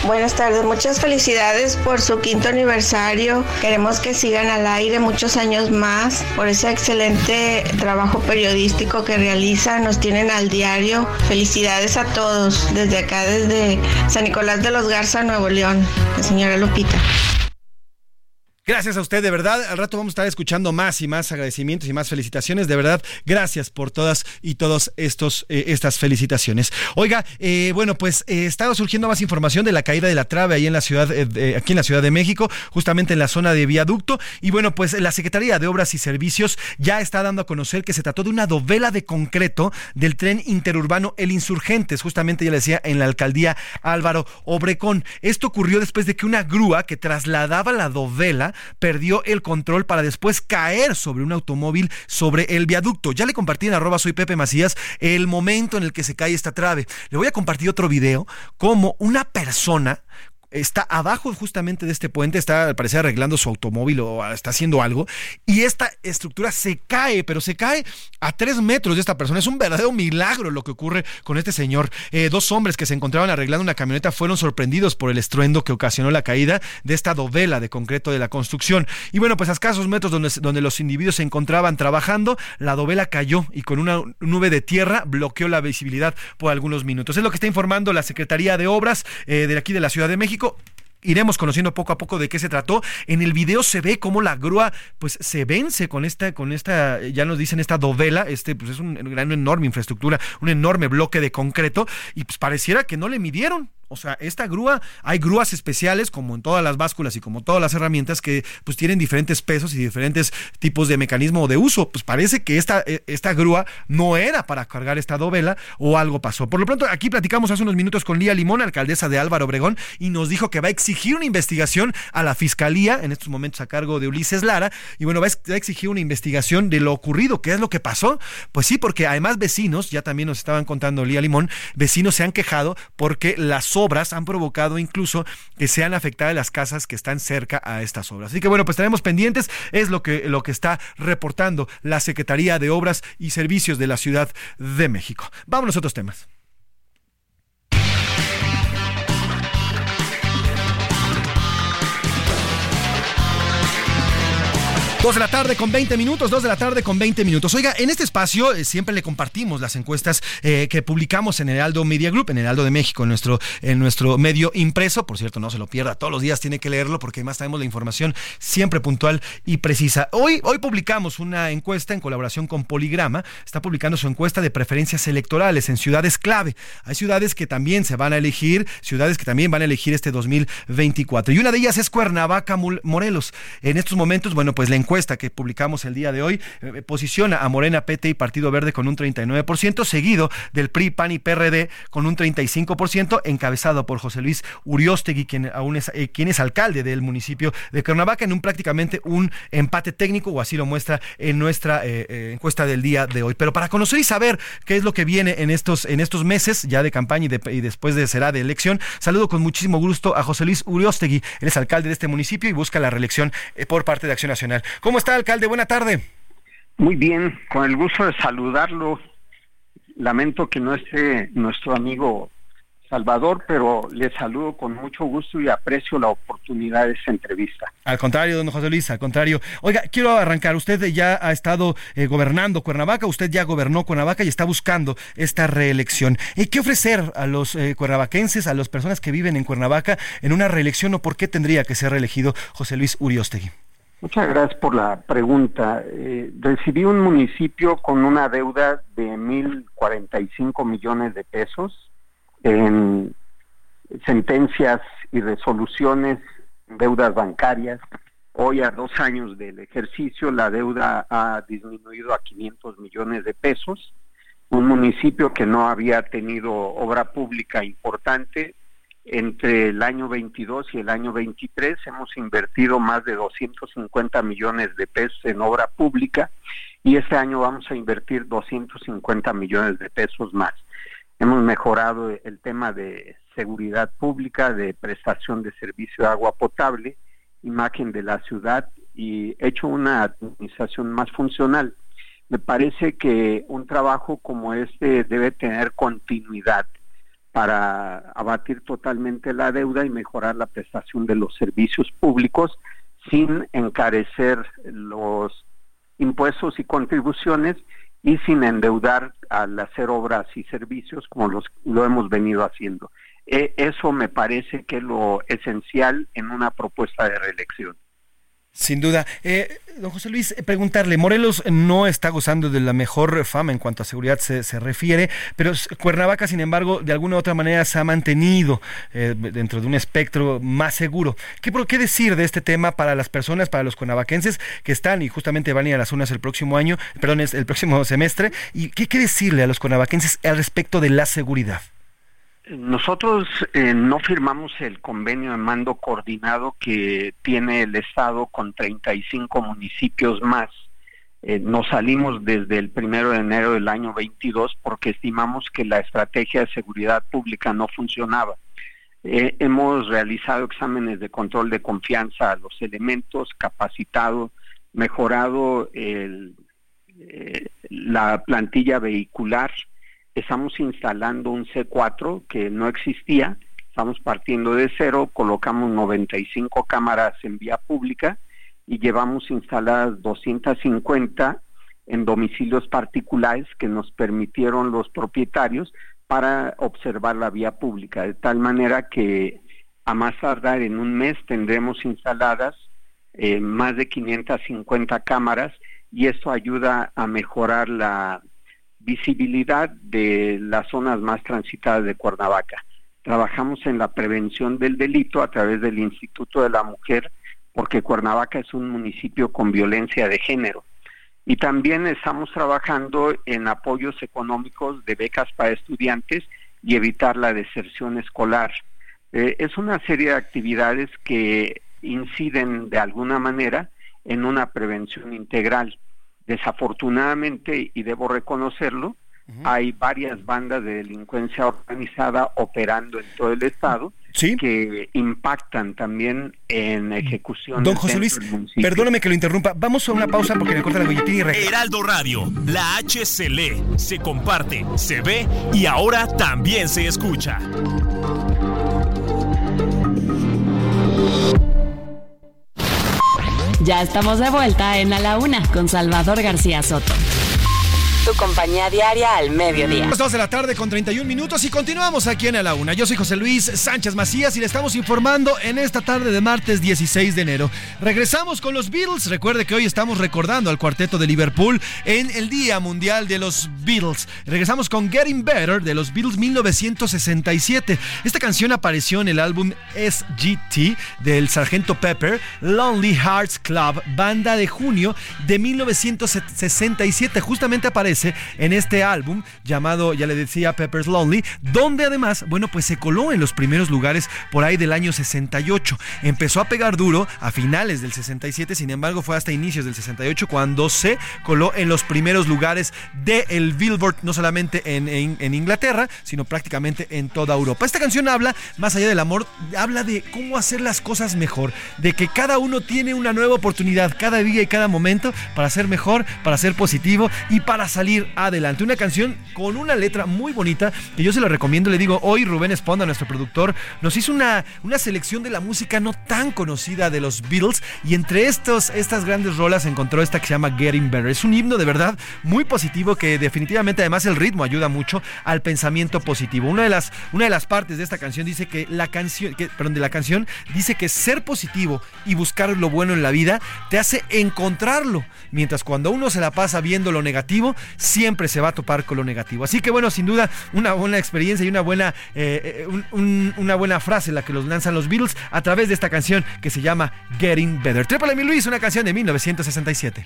Buenas tardes, muchas felicidades por su quinto aniversario. Queremos que sigan al aire muchos años más por ese excelente trabajo periodístico que realizan. Nos tienen al diario. Felicidades a todos desde acá, desde San Nicolás de los Garza, Nuevo León. La señora Lupita. Gracias a usted, de verdad. Al rato vamos a estar escuchando más y más agradecimientos y más felicitaciones. De verdad, gracias por todas y todos estos eh, estas felicitaciones. Oiga, eh, bueno, pues eh, está surgiendo más información de la caída de la trave ahí en la ciudad, aquí en la Ciudad de México, justamente en la zona de viaducto. Y bueno, pues la Secretaría de Obras y Servicios ya está dando a conocer que se trató de una dovela de concreto del tren interurbano El Insurgentes, justamente ya le decía en la alcaldía Álvaro Obrecón. Esto ocurrió después de que una grúa que trasladaba la dovela perdió el control para después caer sobre un automóvil sobre el viaducto. Ya le compartí en arroba soy Pepe Macías el momento en el que se cae esta trave. Le voy a compartir otro video como una persona está abajo justamente de este puente, está al parecer arreglando su automóvil o está haciendo algo, y esta estructura se cae, pero se cae a tres metros de esta persona. Es un verdadero milagro lo que ocurre con este señor. Eh, dos hombres que se encontraban arreglando una camioneta fueron sorprendidos por el estruendo que ocasionó la caída de esta dovela de concreto de la construcción. Y bueno, pues a escasos metros donde, donde los individuos se encontraban trabajando, la dovela cayó y con una nube de tierra bloqueó la visibilidad por algunos minutos. Es lo que está informando la Secretaría de Obras eh, de aquí de la Ciudad de México iremos conociendo poco a poco de qué se trató. En el video se ve cómo la grúa pues se vence con esta, con esta, ya nos dicen esta dovela, este pues es una gran enorme infraestructura, un enorme bloque de concreto y pues pareciera que no le midieron. O sea, esta grúa, hay grúas especiales, como en todas las básculas y como todas las herramientas, que pues tienen diferentes pesos y diferentes tipos de mecanismo de uso. Pues parece que esta, e, esta grúa no era para cargar esta dovela o algo pasó. Por lo pronto, aquí platicamos hace unos minutos con Lía Limón, alcaldesa de Álvaro Obregón, y nos dijo que va a exigir una investigación a la fiscalía, en estos momentos a cargo de Ulises Lara, y bueno, va a exigir una investigación de lo ocurrido, qué es lo que pasó. Pues sí, porque además vecinos, ya también nos estaban contando Lía Limón, vecinos se han quejado porque las obras han provocado incluso que sean afectadas las casas que están cerca a estas obras. Así que bueno, pues estaremos pendientes, es lo que, lo que está reportando la Secretaría de Obras y Servicios de la Ciudad de México. Vámonos a otros temas. Dos de la tarde con 20 minutos, dos de la tarde con 20 minutos. Oiga, en este espacio eh, siempre le compartimos las encuestas eh, que publicamos en el Aldo Media Group, en el Aldo de México, en nuestro, en nuestro medio impreso. Por cierto, no se lo pierda, todos los días tiene que leerlo porque además tenemos la información siempre puntual y precisa. Hoy, hoy publicamos una encuesta en colaboración con Poligrama. Está publicando su encuesta de preferencias electorales en ciudades clave. Hay ciudades que también se van a elegir, ciudades que también van a elegir este 2024. Y una de ellas es Cuernavaca, Morelos. En estos momentos, bueno, pues la encuesta que publicamos el día de hoy eh, posiciona a Morena, PT y Partido Verde con un 39%, seguido del PRI, PAN y PRD con un 35%, encabezado por José Luis Uriostegui, quien aún es, eh, quien es alcalde del municipio de Cuernavaca, en un prácticamente un empate técnico, o así lo muestra en nuestra eh, encuesta del día de hoy. Pero para conocer y saber qué es lo que viene en estos, en estos meses ya de campaña y, después de será de elección, saludo con muchísimo gusto a José Luis Uriostegui, él es alcalde de este municipio y busca la reelección por parte de Acción Nacional. ¿Cómo está, alcalde? Buena tarde. Muy bien, con el gusto de saludarlo. Lamento que no esté nuestro amigo Salvador, pero le saludo con mucho gusto y aprecio la oportunidad de esta entrevista. Al contrario, don José Luis, al contrario. Oiga, quiero arrancar. Usted ya ha estado eh, gobernando Cuernavaca, usted ya gobernó Cuernavaca y está buscando esta reelección. ¿Y ¿Qué ofrecer a los eh, cuernavaquenses, a las personas que viven en Cuernavaca en una reelección o por qué tendría que ser reelegido José Luis Uriostegui? Muchas gracias por la pregunta. Eh, recibí un municipio con una deuda de 1.045 millones de pesos en sentencias y resoluciones, deudas bancarias. Hoy, a dos años del ejercicio, la deuda ha disminuido a 500 millones de pesos. Un municipio que no había tenido obra pública importante entre el año 22 y el año 23 hemos invertido más de 250 millones de pesos en obra pública y este año vamos a invertir 250 millones de pesos más. Hemos mejorado el tema de seguridad pública, de prestación de servicio de agua potable, imagen de la ciudad y hecho una administración más funcional. Me parece que un trabajo como este debe tener continuidad para abatir totalmente la deuda y mejorar la prestación de los servicios públicos sin encarecer los impuestos y contribuciones y sin endeudar al hacer obras y servicios como los, lo hemos venido haciendo. E, eso me parece que es lo esencial en una propuesta de reelección. Sin duda. Eh, don José Luis, eh, preguntarle, Morelos no está gozando de la mejor fama en cuanto a seguridad se, refiere, pero Cuernavaca, sin embargo, de alguna u otra manera se ha mantenido eh, dentro de un espectro más seguro. ¿Qué, ¿Qué decir de este tema para las personas, para los cuernavaquenses que están y justamente van a ir a las unas el próximo año, perdón, el próximo semestre? ¿Y qué, qué decirle a los cuernavaquenses al respecto de la seguridad? Nosotros eh, no firmamos el convenio de mando coordinado que tiene el Estado con 35 municipios más. Eh, nos salimos desde el primero de enero del año 22 porque estimamos que la estrategia de seguridad pública no funcionaba. Eh, hemos realizado exámenes de control de confianza a los elementos, capacitado, mejorado la plantilla vehicular, estamos instalando un C4 que no existía, estamos partiendo de cero, colocamos 95 cámaras en vía pública y llevamos instaladas 250 en domicilios particulares que nos permitieron los propietarios para observar la vía pública, de tal manera que a más tardar en un mes tendremos instaladas eh, más de 550 cámaras y esto ayuda a mejorar la visibilidad de las zonas más transitadas de Cuernavaca. Trabajamos en la prevención del delito a través del Instituto de la Mujer, porque Cuernavaca es un municipio con violencia de género. Y también estamos trabajando en apoyos económicos de becas para estudiantes y evitar la deserción escolar. Eh, es una serie de actividades que inciden de alguna manera en una prevención integral. Desafortunadamente, y debo reconocerlo, hay varias bandas de delincuencia organizada operando en todo el estado que impactan también en ejecución. Don José Luis, perdóname que lo interrumpa. Vamos a una pausa porque me corta la guillotina y Heraldo Radio, la H se lee, se comparte, se ve y ahora también se escucha. Ya estamos de vuelta en A la Una con Salvador García Soto tu compañía diaria al mediodía. Las 2 de la tarde con 31 minutos y continuamos aquí en A la Una. Yo soy José Luis Sánchez Macías y le estamos informando en esta tarde de martes 16 de enero. Regresamos con los Beatles. Recuerde que hoy estamos recordando al cuarteto de Liverpool en el Día Mundial de los Beatles. Regresamos con Getting Better de los Beatles 1967. Esta canción apareció en el álbum SGT del Sargento Pepper, Lonely Hearts Club, banda de junio de 1967. Justamente aparece en este álbum llamado, ya le decía, Pepper's Lonely, donde además, bueno, pues se coló en los primeros lugares por ahí del año 68. Empezó a pegar duro a finales del 67, sin embargo fue hasta inicios del 68 cuando se coló en los primeros lugares del el Billboard, no solamente en, en Inglaterra, sino prácticamente en toda Europa. Esta canción habla, más allá del amor, habla de cómo hacer las cosas mejor, de que cada uno tiene una nueva oportunidad cada día y cada momento para ser mejor, para ser positivo y para salir adelante. Una canción con una letra muy bonita que yo se la recomiendo. Le digo, hoy Rubén Esponda, nuestro productor, nos hizo una, una selección de la música no tan conocida de los Beatles y entre estos, estas grandes rolas encontró esta que se llama Getting Better. Es un himno de verdad muy positivo que definitivamente además el ritmo ayuda mucho al pensamiento positivo. Una de las, una de las partes de esta canción dice que la canción, que, perdón, la canción dice que ser positivo y buscar lo bueno en la vida te hace encontrarlo, mientras cuando uno se la pasa viendo lo negativo, siempre se va a topar con lo negativo. Así que bueno, sin duda, una buena experiencia y una buena, eh, eh, una buena frase la que los lanzan los Beatles a través de esta canción que se llama Getting Better. Trépale mi Luis, una canción de 1967.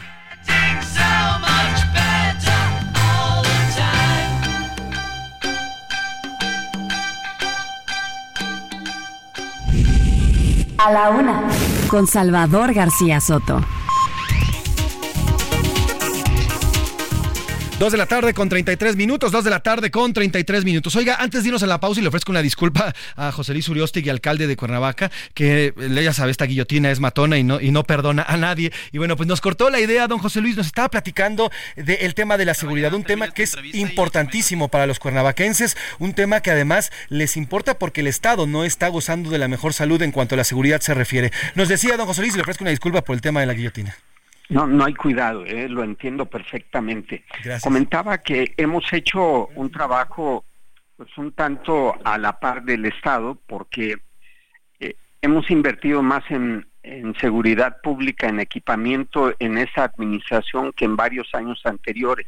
A la una, con Salvador García Soto. 2 de la tarde con 33 minutos, 2 de la tarde con 33 minutos. Oiga, antes de irnos a la pausa y le ofrezco una disculpa a José Luis Uriostig, alcalde de Cuernavaca, que ya sabe, esta guillotina es matona y no, y no perdona a nadie. Y bueno, pues nos cortó la idea, don José Luis, nos estaba platicando del tema de la seguridad, un tema que es importantísimo para los cuernavaquenses, un tema que además les importa porque el Estado no está gozando de la mejor salud en cuanto a la seguridad se refiere. Nos decía don José Luis, le ofrezco una disculpa por el tema de la guillotina. No, no hay cuidado, eh, lo entiendo perfectamente. Comentaba que hemos hecho un trabajo pues un tanto a la par del Estado porque eh, hemos invertido más en, en seguridad pública, en equipamiento en esa administración que en varios años anteriores.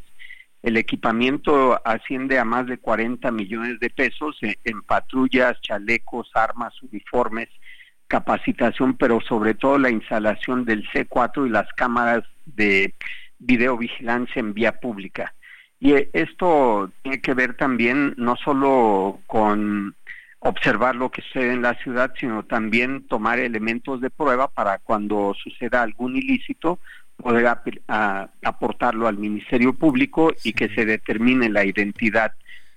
El equipamiento asciende a más de 40 millones de pesos en patrullas, chalecos, armas, uniformes, capacitación, pero sobre todo la instalación del C4 y las cámaras de videovigilancia en vía pública. Y eh, esto tiene que ver también no solo con observar lo que sucede en la ciudad, sino también tomar elementos de prueba para cuando suceda algún ilícito poder aportarlo al Ministerio Público y que se determine la identidad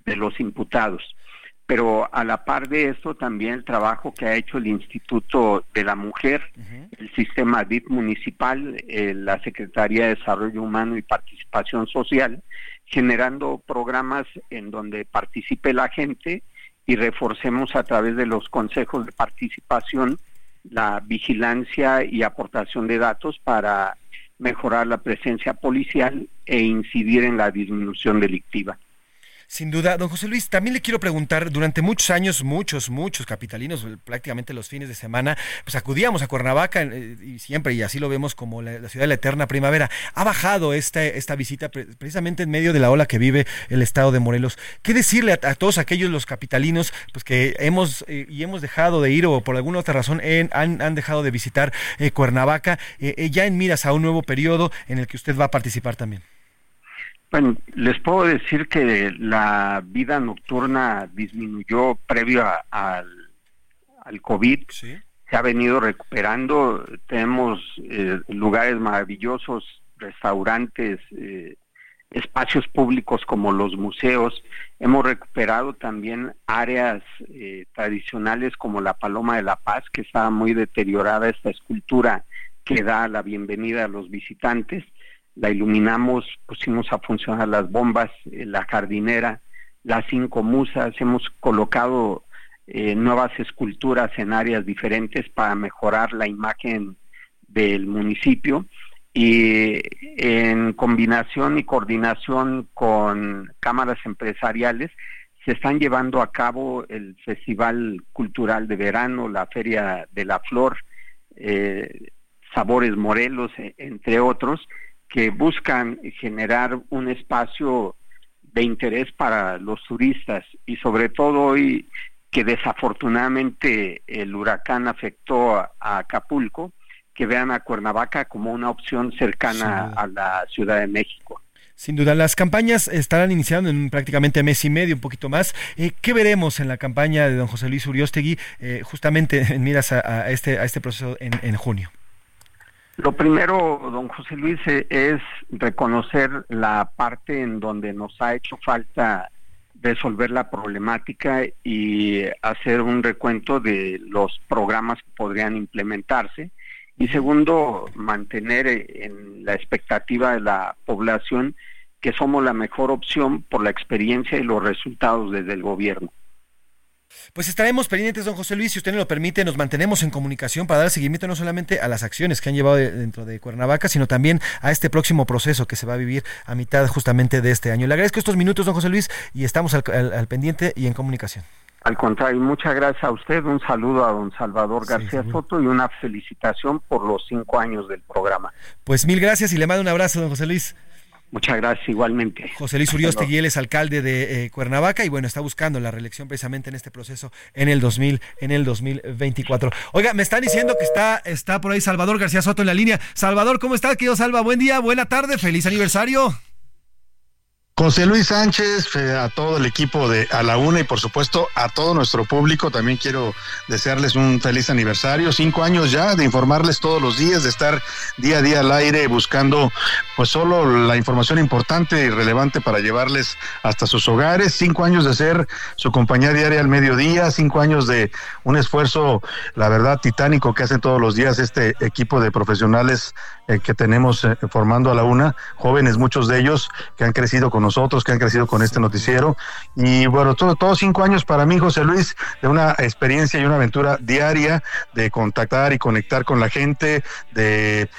de los imputados pero a la par de esto también el trabajo que ha hecho el Instituto de la Mujer, el sistema DIP municipal, eh, la Secretaría de Desarrollo Humano y Participación Social, generando programas en donde participe la gente y reforcemos a través de los consejos de participación la vigilancia y aportación de datos para mejorar la presencia policial e incidir en la disminución delictiva. Sin duda, don José Luis, también le quiero preguntar, durante muchos años, muchos, muchos capitalinos, prácticamente los fines de semana, pues acudíamos a Cuernavaca eh, y siempre, y así lo vemos como la, ciudad de la eterna primavera. Ha bajado esta, esta visita precisamente en medio de la ola que vive el estado de Morelos. ¿Qué decirle a, todos aquellos los capitalinos pues que hemos eh, y hemos dejado de ir o por alguna otra razón han, han, dejado de visitar eh, Cuernavaca, ya en miras a un nuevo periodo en el que usted va a participar también? Bueno, les puedo decir que la vida nocturna disminuyó previo al, al COVID. Se ha venido recuperando. Tenemos eh, lugares maravillosos, restaurantes, eh, espacios públicos como los museos. Hemos recuperado también áreas eh, tradicionales como la Paloma de la Paz, que estaba muy deteriorada esta escultura que da la bienvenida a los visitantes. La iluminamos, pusimos a funcionar las bombas, eh, la jardinera, las cinco musas, hemos colocado eh, nuevas esculturas en áreas diferentes para mejorar la imagen del municipio y en combinación y coordinación con cámaras empresariales se están llevando a cabo el Festival Cultural de Verano, la Feria de la Flor, eh, Sabores Morelos, e, entre otros, que buscan generar un espacio de interés para los turistas y sobre todo hoy que desafortunadamente el huracán afectó a Acapulco, que vean a Cuernavaca como una opción cercana a la Ciudad de México. Sin duda, las campañas estarán iniciando en prácticamente mes y medio, un poquito más. Eh, ¿Qué veremos en la campaña de don José Luis Uriostegui, eh, justamente en miras a, este, a este proceso en, en junio? Lo primero, don José Luis, eh, es reconocer la parte en donde nos ha hecho falta resolver la problemática y hacer un recuento de los programas que podrían implementarse y segundo, mantener en la expectativa de la población que somos la mejor opción por la experiencia y los resultados desde el gobierno. Pues estaremos pendientes, don José Luis, si usted nos lo permite, nos mantenemos en comunicación para dar seguimiento no solamente a las acciones que han llevado dentro de Cuernavaca, sino también a este próximo proceso que se va a vivir a mitad justamente de este año. Le agradezco estos minutos, don José Luis, y estamos al pendiente y en comunicación. Al contrario, muchas gracias a usted, un saludo a don Salvador García Soto y una felicitación por los cinco años del programa. Pues mil gracias y le mando un abrazo, don José Luis. Muchas gracias, igualmente. José Luis Urioste él es alcalde de eh, Cuernavaca y bueno, está buscando la reelección precisamente en este proceso en el 2000, en el 2024. Oiga, me están diciendo que está, está por ahí Salvador García Soto en la línea. Salvador, ¿cómo está, querido Salva? Buen día, buena tarde, feliz aniversario. José Luis Sánchez, a todo el equipo de A la Una y por supuesto a todo nuestro público, también quiero desearles un feliz aniversario, cinco años ya de informarles todos los días, de estar día a día al aire buscando pues solo la información importante y relevante para llevarles hasta sus hogares, cinco años de ser su compañía diaria al mediodía, cinco años de un esfuerzo, la verdad, titánico que hacen todos los días este equipo de profesionales eh, que tenemos eh, formando a la una, jóvenes muchos de ellos que han crecido con nosotros, que han crecido con este noticiero. Y bueno, todo, todos cinco años para mí, José Luis, de una experiencia y una aventura diaria de contactar y conectar con la gente, de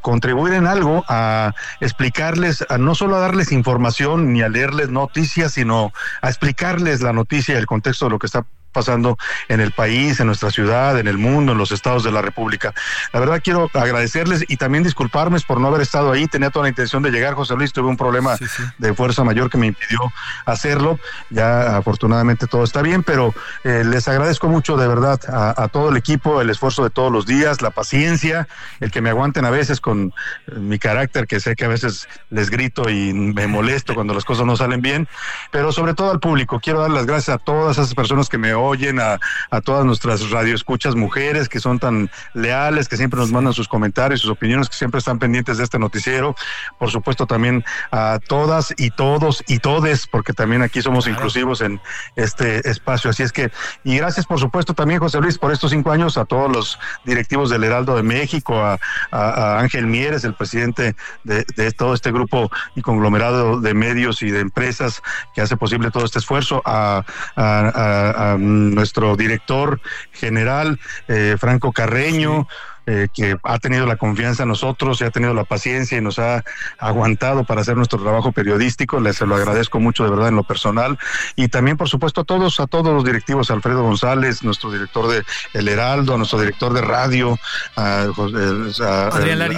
contribuir en algo, a explicarles, a no solo a darles información ni a leerles noticias, sino a explicarles la noticia y el contexto de lo que está pasando en el país, en nuestra ciudad, en el mundo, en los estados de la República. La verdad quiero agradecerles y también disculparme por no haber estado ahí. Tenía toda la intención de llegar, José Luis, tuve un problema de fuerza mayor que me impidió hacerlo. Ya afortunadamente todo está bien, pero eh, les agradezco mucho de verdad a, todo el equipo, el esfuerzo de todos los días, la paciencia, el que me aguanten a veces con eh, mi carácter, que sé que a veces les grito y me molesto cuando las cosas no salen bien, pero sobre todo al público. Quiero dar las gracias a todas esas personas que me oyen, a, a todas nuestras radioescuchas mujeres que son tan leales, que siempre nos mandan sus comentarios, sus opiniones, que siempre están pendientes de este noticiero. Por supuesto también a todas y todos y todes, porque también aquí somos inclusivos en este espacio. Así es que, y gracias por supuesto también, José Luis, por estos cinco años, a todos los directivos del Heraldo de México, a, Ángel Mieres, el presidente de, de todo este grupo y conglomerado de medios y de empresas que hace posible todo este esfuerzo, a, a, a nuestro director general, eh, Franco Carreño, eh, que ha tenido la confianza en nosotros y ha tenido la paciencia y nos ha aguantado para hacer nuestro trabajo periodístico. Les lo agradezco mucho de verdad en lo personal. Y también, por supuesto, a todos, a todos los directivos, Alfredo González, nuestro director de El Heraldo, nuestro director de radio, a,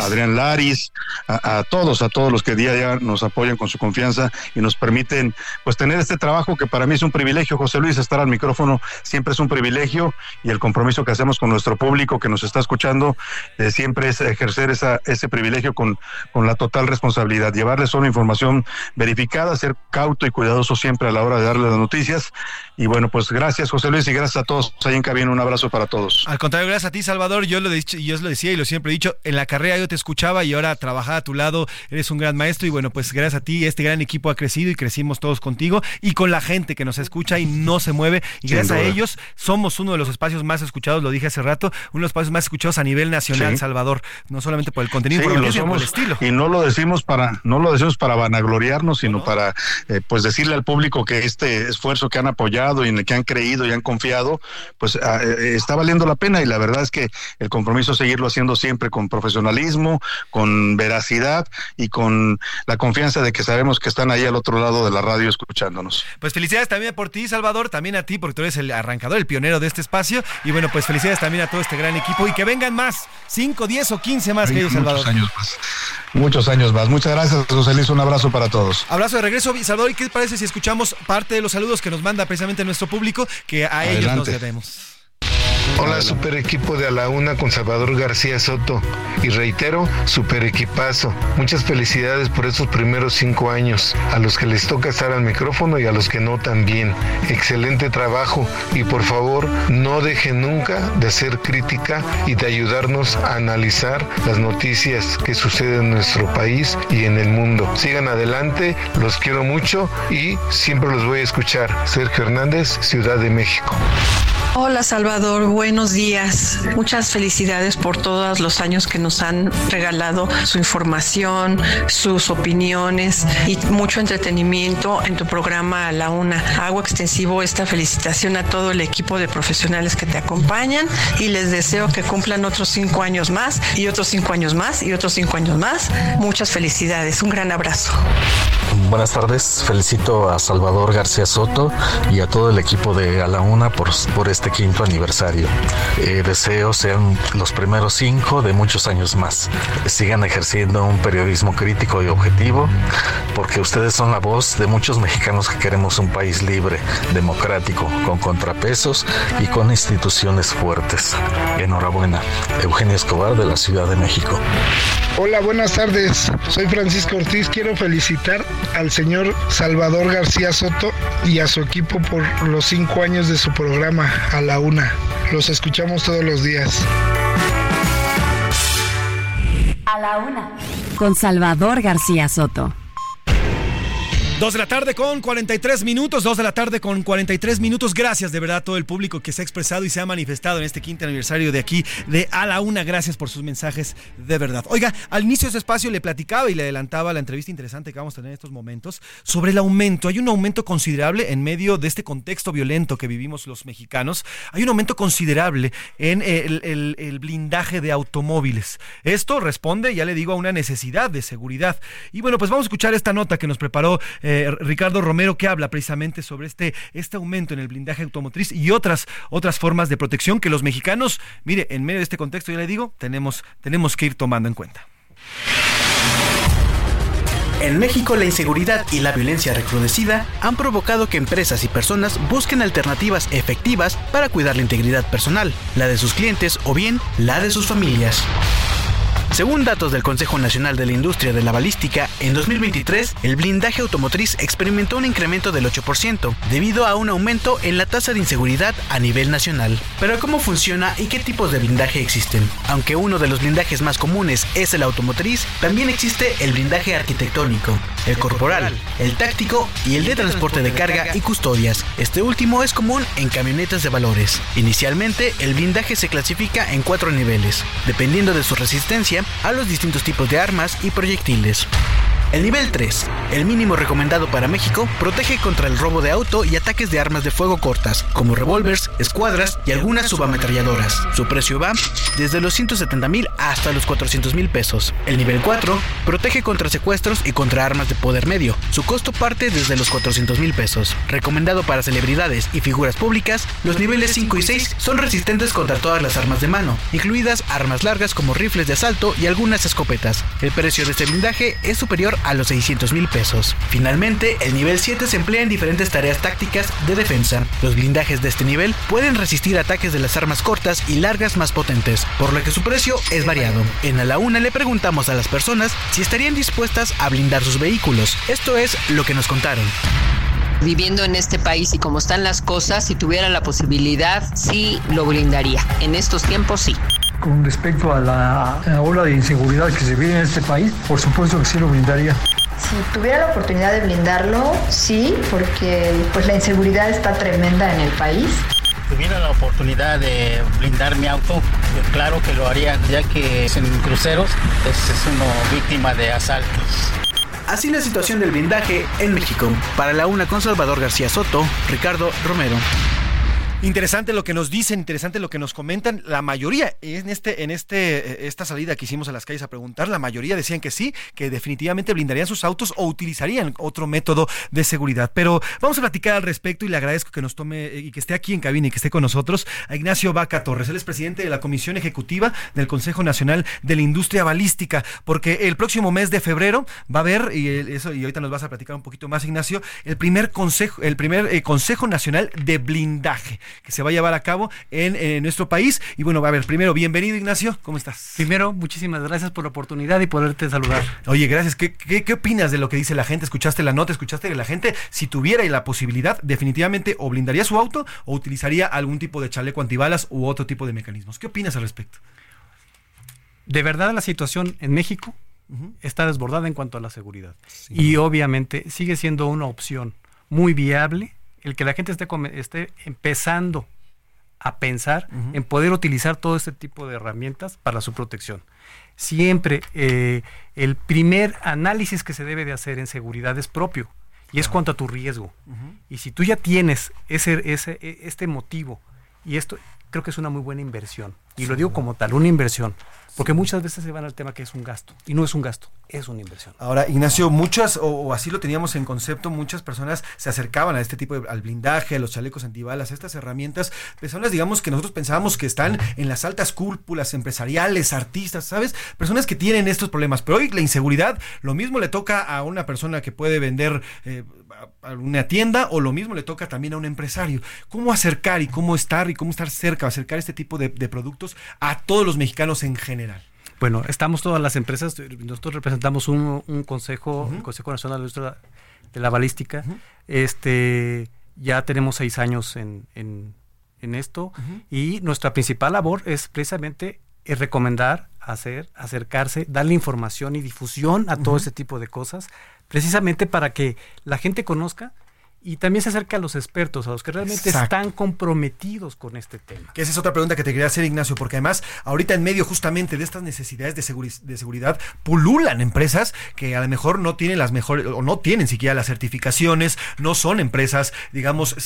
Adrián Laris, a, todos, a todos los que día a día nos apoyan con su confianza y nos permiten pues tener este trabajo que para mí es un privilegio, José Luis, estar al micrófono siempre es un privilegio y el compromiso que hacemos con nuestro público que nos está escuchando eh, siempre es ejercer esa, ese privilegio con, con la total responsabilidad, llevarles solo información verificada, ser cauto y cuidadoso siempre a la hora de darle las noticias. Y bueno, pues gracias José Luis y gracias a todos ahí en cabina. Un abrazo para todos. Al contrario, gracias a ti Salvador. Yo lo, dicho, yo lo decía y lo siempre he dicho, en la carrera yo te escuchaba y ahora trabajar a tu lado, eres un gran maestro y bueno, pues gracias a ti este gran equipo ha crecido y crecimos todos contigo y con la gente que nos escucha y no se mueve y gracias a ellos somos uno de los espacios más escuchados, lo dije hace rato, uno de los espacios más escuchados a nivel nacional, Salvador, no solamente por el contenido, sí, sino por el estilo. Y no lo decimos para no lo decimos para vanagloriarnos, sino para eh, pues decirle al público que este esfuerzo que han apoyado y en el que han creído y han confiado, pues ah, eh, está valiendo la pena y la verdad es que el compromiso es seguirlo haciendo siempre con profesionalismo, con veracidad y con la confianza de que sabemos que están ahí al otro lado de la radio escuchándonos. Pues felicidades también por ti, Salvador, también a ti, porque tú eres el arrancador, el pionero de este espacio. Y bueno, pues felicidades también a todo este gran equipo y que vengan más, 5, 10 o 15 más, querido Salvador. Muchos años más. Muchos años más. Muchas gracias, José Luis. Un abrazo para todos. Abrazo de regreso, Salvador. ¿Y qué te parece si escuchamos parte de los saludos que nos manda precisamente nuestro público, que a ellos nos debemos? Hola, super equipo de A la Una con Salvador García Soto. Y reitero, super equipazo. Muchas felicidades por estos primeros cinco años. A los que les toca estar al micrófono y a los que no también. Excelente trabajo. Y por favor, no dejen nunca de hacer crítica y de ayudarnos a analizar las noticias que suceden en nuestro país y en el mundo. Sigan adelante, los quiero mucho y siempre los voy a escuchar. Sergio Hernández, Ciudad de México. Hola Salvador, buenos días. Muchas felicidades por todos los años que nos han regalado su información, sus opiniones y mucho entretenimiento en tu programa a la una. Hago extensivo esta felicitación a todo el equipo de profesionales que te acompañan y les deseo que cumplan otros cinco años más y otros cinco años más y otros cinco años más. Muchas felicidades. Un gran abrazo. Buenas tardes. Felicito a Salvador García Soto y a todo el equipo de A la Una por, por este quinto aniversario. Eh, deseo sean los primeros cinco de muchos años más. Sigan ejerciendo un periodismo crítico y objetivo, porque ustedes son la voz de muchos mexicanos que queremos un país libre, democrático, con contrapesos y con instituciones fuertes. Enhorabuena. Eugenio Escobar de la Ciudad de México. Hola, buenas tardes. Soy Francisco Ortiz. Quiero felicitar al señor Salvador García Soto y a su equipo por los cinco años de su programa a la una. Los escuchamos todos los días. A la una. Con Salvador García Soto. Dos de la tarde con 43 minutos, dos de la tarde con 43 minutos. Gracias de verdad a todo el público que se ha expresado y se ha manifestado en este quinto aniversario de aquí de A la Una. Gracias por sus mensajes de verdad. Oiga, al inicio de este espacio le platicaba y le adelantaba la entrevista interesante que vamos a tener en estos momentos sobre el aumento. Hay un aumento considerable en medio de este contexto violento que vivimos los mexicanos. Hay un aumento considerable en el, el, el blindaje de automóviles. Esto responde, ya le digo, a una necesidad de seguridad. Y bueno, pues vamos a escuchar esta nota que nos preparó eh, Ricardo Romero que habla precisamente sobre este, este aumento en el blindaje automotriz y otras, otras formas de protección que los mexicanos, mire, en medio de este contexto, ya le digo, tenemos, tenemos que ir tomando en cuenta. En México la inseguridad y la violencia recrudecida han provocado que empresas y personas busquen alternativas efectivas para cuidar la integridad personal, la de sus clientes o bien la de sus familias. Según datos del Consejo Nacional de la Industria de la Balística, en 2023 el blindaje automotriz experimentó un incremento del 8% debido a un aumento en la tasa de inseguridad a nivel nacional. Pero ¿cómo funciona y qué tipos de blindaje existen? Aunque uno de los blindajes más comunes es el automotriz, también existe el blindaje arquitectónico, el corporal, el táctico y el de transporte de carga y custodias. Este último es común en camionetas de valores. Inicialmente, el blindaje se clasifica en cuatro niveles, dependiendo de su resistencia a los distintos tipos de armas y proyectiles. El nivel 3, el mínimo recomendado para México, protege contra el robo de auto y ataques de armas de fuego cortas, como revólveres, escuadras y algunas subametralladoras. Su precio va desde los 170 mil hasta los 400 mil pesos. El nivel 4 protege contra secuestros y contra armas de poder medio. Su costo parte desde los 400 mil pesos. Recomendado para celebridades y figuras públicas, los niveles 5 y 6 son resistentes contra todas las armas de mano, incluidas armas largas como rifles de asalto y algunas escopetas. El precio de este blindaje es superior a los 600 mil pesos. Finalmente, el nivel 7 se emplea en diferentes tareas tácticas de defensa. Los blindajes de este nivel pueden resistir ataques de las armas cortas y largas más potentes, por lo que su precio es variado. En A la Una le preguntamos a las personas si estarían dispuestas a blindar sus vehículos. Esto es lo que nos contaron viviendo en este país y como están las cosas, si tuviera la posibilidad, sí lo brindaría. En estos tiempos sí. Con respecto a la, ola de inseguridad que se vive en este país, por supuesto que sí lo brindaría. Si tuviera la oportunidad de blindarlo, sí, porque pues la inseguridad está tremenda en el país. Si tuviera la oportunidad de blindar mi auto, claro que lo haría, ya que en cruceros es, es uno víctima de asaltos. Así la situación del blindaje en México. Para la una con Salvador García Soto, Ricardo Romero. Interesante lo que nos dicen, interesante lo que nos comentan. La mayoría, en este, en este, eh, esta salida que hicimos a las calles a preguntar, la mayoría decían que sí, que definitivamente blindarían sus autos o utilizarían otro método de seguridad. Pero vamos a platicar al respecto y le agradezco que nos tome eh, y que esté aquí en cabina y que esté con nosotros a Ignacio Vaca Torres. Él es presidente de la Comisión Ejecutiva del Consejo Nacional de la Industria Balística, porque el próximo mes de febrero va a haber, y eso, y ahorita nos vas a platicar un poquito más, Ignacio, el primer consejo, el primer eh, Consejo Nacional de Blindaje que se va a llevar a cabo en, nuestro país. Y bueno, a ver, primero, bienvenido Ignacio, ¿cómo estás? Primero, muchísimas gracias por la oportunidad y poderte saludar. Oye, gracias. ¿Qué, qué, opinas de lo que dice la gente? ¿Escuchaste la nota? ¿Escuchaste que la gente, si tuviera la posibilidad, definitivamente o blindaría su auto o utilizaría algún tipo de chaleco antibalas u otro tipo de mecanismos? ¿Qué opinas al respecto? De verdad la situación en México está desbordada en cuanto a la seguridad. Y obviamente sigue siendo una opción muy viable el que la gente esté, esté empezando a pensar en poder utilizar todo este tipo de herramientas para su protección. Siempre eh, el primer análisis que se debe de hacer en seguridad es propio y es cuanto a tu riesgo. Y si tú ya tienes ese, ese, e, este motivo y esto creo que es una muy buena inversión. Y lo digo como tal, una inversión. Porque muchas veces se van al tema que es un gasto. Y no es un gasto, es una inversión. Ahora, Ignacio, muchas, o, así lo teníamos en concepto, muchas personas se acercaban a este tipo de, al blindaje, a los chalecos antibalas, a estas herramientas, personas, digamos, que nosotros pensábamos que están en las altas cúpulas empresariales, artistas, ¿sabes? Personas que tienen estos problemas. Pero hoy la inseguridad, lo mismo le toca a una persona que puede vender eh, a una tienda, o lo mismo le toca también a un empresario. ¿Cómo acercar y cómo estar y cómo estar cerca, acercar este tipo de, de productos a todos los mexicanos en general? Bueno, estamos todas las empresas, nosotros representamos un, consejo, Consejo Nacional de la Balística. Este ya tenemos seis años en, en, esto y nuestra principal labor es precisamente recomendar, hacer, acercarse, darle información y difusión a todo ese tipo de cosas, precisamente para que la gente conozca y también se acerca a los expertos, a los que realmente están comprometidos con este tema. Que esa es otra pregunta que te quería hacer, Ignacio, porque además ahorita en medio justamente de estas necesidades de, de seguridad pululan empresas que a lo mejor no tienen las mejores o no tienen siquiera las certificaciones, no son empresas, digamos,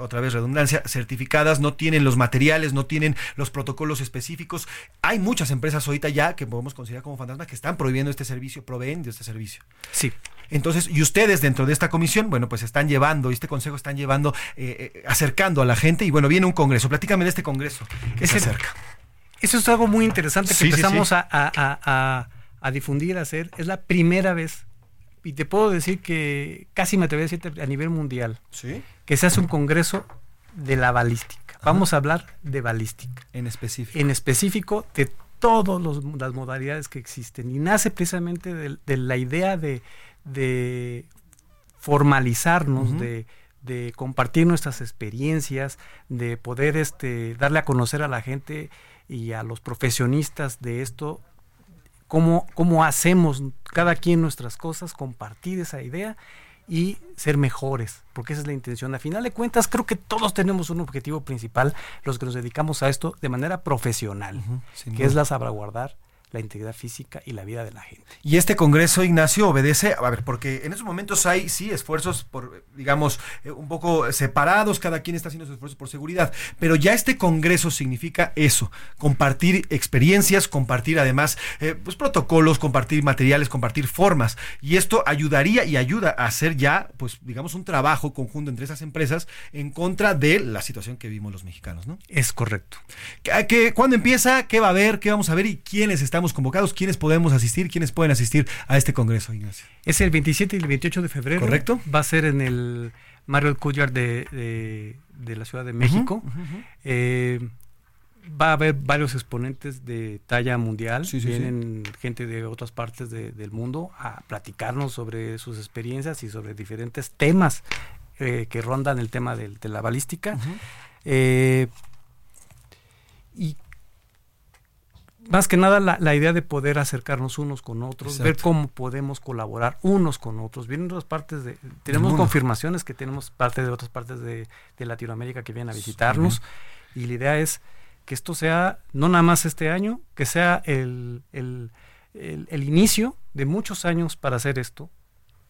otra vez redundancia, certificadas, no tienen los materiales, no tienen los protocolos específicos. Hay muchas empresas ahorita ya que podemos considerar como fantasmas que están prohibiendo este servicio, proveen de este servicio. Sí. Entonces, y ustedes dentro de esta comisión, bueno, pues están llevando, este consejo están llevando, eh, eh, acercando a la gente y bueno, viene un congreso. Platícame de este congreso. ¿Qué se acerca? Eso es algo muy interesante que empezamos A, difundir, a hacer. Es la primera vez, y te puedo decir que casi me atrevo a decirte a nivel mundial, que se hace un congreso de la balística. Vamos a hablar de balística. En específico. En específico de todas las modalidades que existen. Y nace precisamente de la idea de de formalizarnos, de, compartir nuestras experiencias, de poder este, darle a conocer a la gente y a los profesionistas de esto cómo, cómo hacemos cada quien nuestras cosas, compartir esa idea y ser mejores, porque esa es la intención. A final de cuentas, creo que todos tenemos un objetivo principal, los que nos dedicamos a esto de manera profesional, que es la salvaguardar la integridad física y la vida de la gente. Y este Congreso, Ignacio, obedece, a ver, porque en esos momentos hay, sí, esfuerzos por, digamos, eh, un poco separados, cada quien está haciendo sus esfuerzos por seguridad, pero ya este Congreso significa eso, compartir experiencias, compartir además, eh, pues, protocolos, compartir materiales, compartir formas, y esto ayudaría y ayuda a hacer ya, pues, digamos, un trabajo conjunto entre esas empresas en contra de la situación que vivimos los mexicanos, ¿no? Es correcto. ¿Qué, ¿Cuándo empieza? ¿Qué va a haber? ¿Qué vamos a ver? ¿Y quiénes están estamos convocados? ¿Quiénes podemos asistir? ¿Quiénes pueden asistir a este congreso, Ignacio? Es el 27 y el 28 de febrero. Correcto. Va a ser en el Mario Cuyar de, de, la Ciudad de México. Eh, va a haber varios exponentes de talla mundial. Vienen gente de otras partes del mundo a platicarnos sobre sus experiencias y sobre diferentes temas eh, que rondan el tema de, la balística. Eh, y más que nada la, idea de poder acercarnos unos con otros, ver cómo podemos colaborar unos con otros. Vienen otras partes de, tenemos confirmaciones que tenemos parte de otras partes de, Latinoamérica que vienen a visitarnos y la idea es que esto sea no nada más este año, que sea el, el, el inicio de muchos años para hacer esto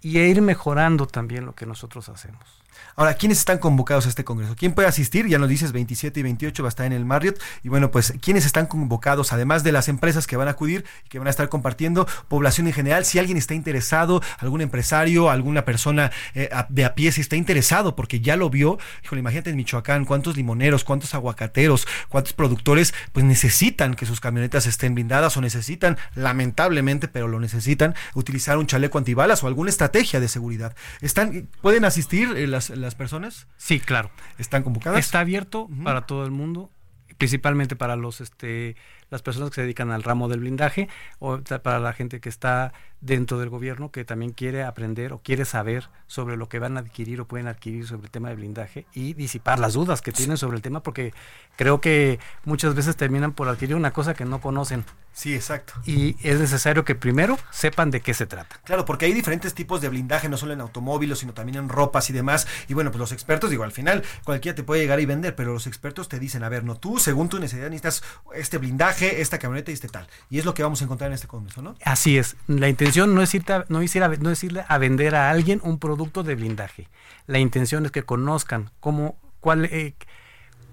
y ir mejorando también lo que nosotros hacemos. Ahora, ¿quiénes están convocados a este congreso? ¿Quién puede asistir? Ya nos dices 27 y 28 va a estar en el Marriott. Y bueno, pues, ¿quiénes están convocados? Además de las empresas que van a acudir y que van a estar compartiendo, población en general, si alguien está interesado, algún empresario, alguna persona eh, de a pie, si está interesado, porque ya lo vio, híjole, imagínate en Michoacán, cuántos limoneros, cuántos aguacateros, cuántos productores, pues necesitan que sus camionetas estén blindadas o necesitan, lamentablemente, pero lo necesitan, utilizar un chaleco antibalas o alguna estrategia de seguridad. Están, ¿Pueden asistir eh, las las personas? Sí, claro. ¿Están convocadas? Está abierto para todo el mundo, principalmente para los este las personas que se dedican al ramo del blindaje o para la gente que está dentro del gobierno que también quiere aprender o quiere saber sobre lo que van a adquirir o pueden adquirir sobre el tema de blindaje y disipar las dudas que tienen sobre el tema porque creo que muchas veces terminan por adquirir una cosa que no conocen. Sí, exacto. Y es necesario que primero sepan de qué se trata. Claro, porque hay diferentes tipos de blindaje, no solo en automóviles, sino también en ropas y demás. Y bueno, pues los expertos, digo, al final cualquiera te puede llegar y vender, pero los expertos te dicen, a ver, no, tú, según tu necesidad, necesitas este blindaje, esta camioneta y este tal. Y es lo que vamos a encontrar en este congreso, ¿no? Así es. La intención no es, irte no, es no es irle a vender a alguien un producto de blindaje. La intención es que conozcan cómo, cuál, eh,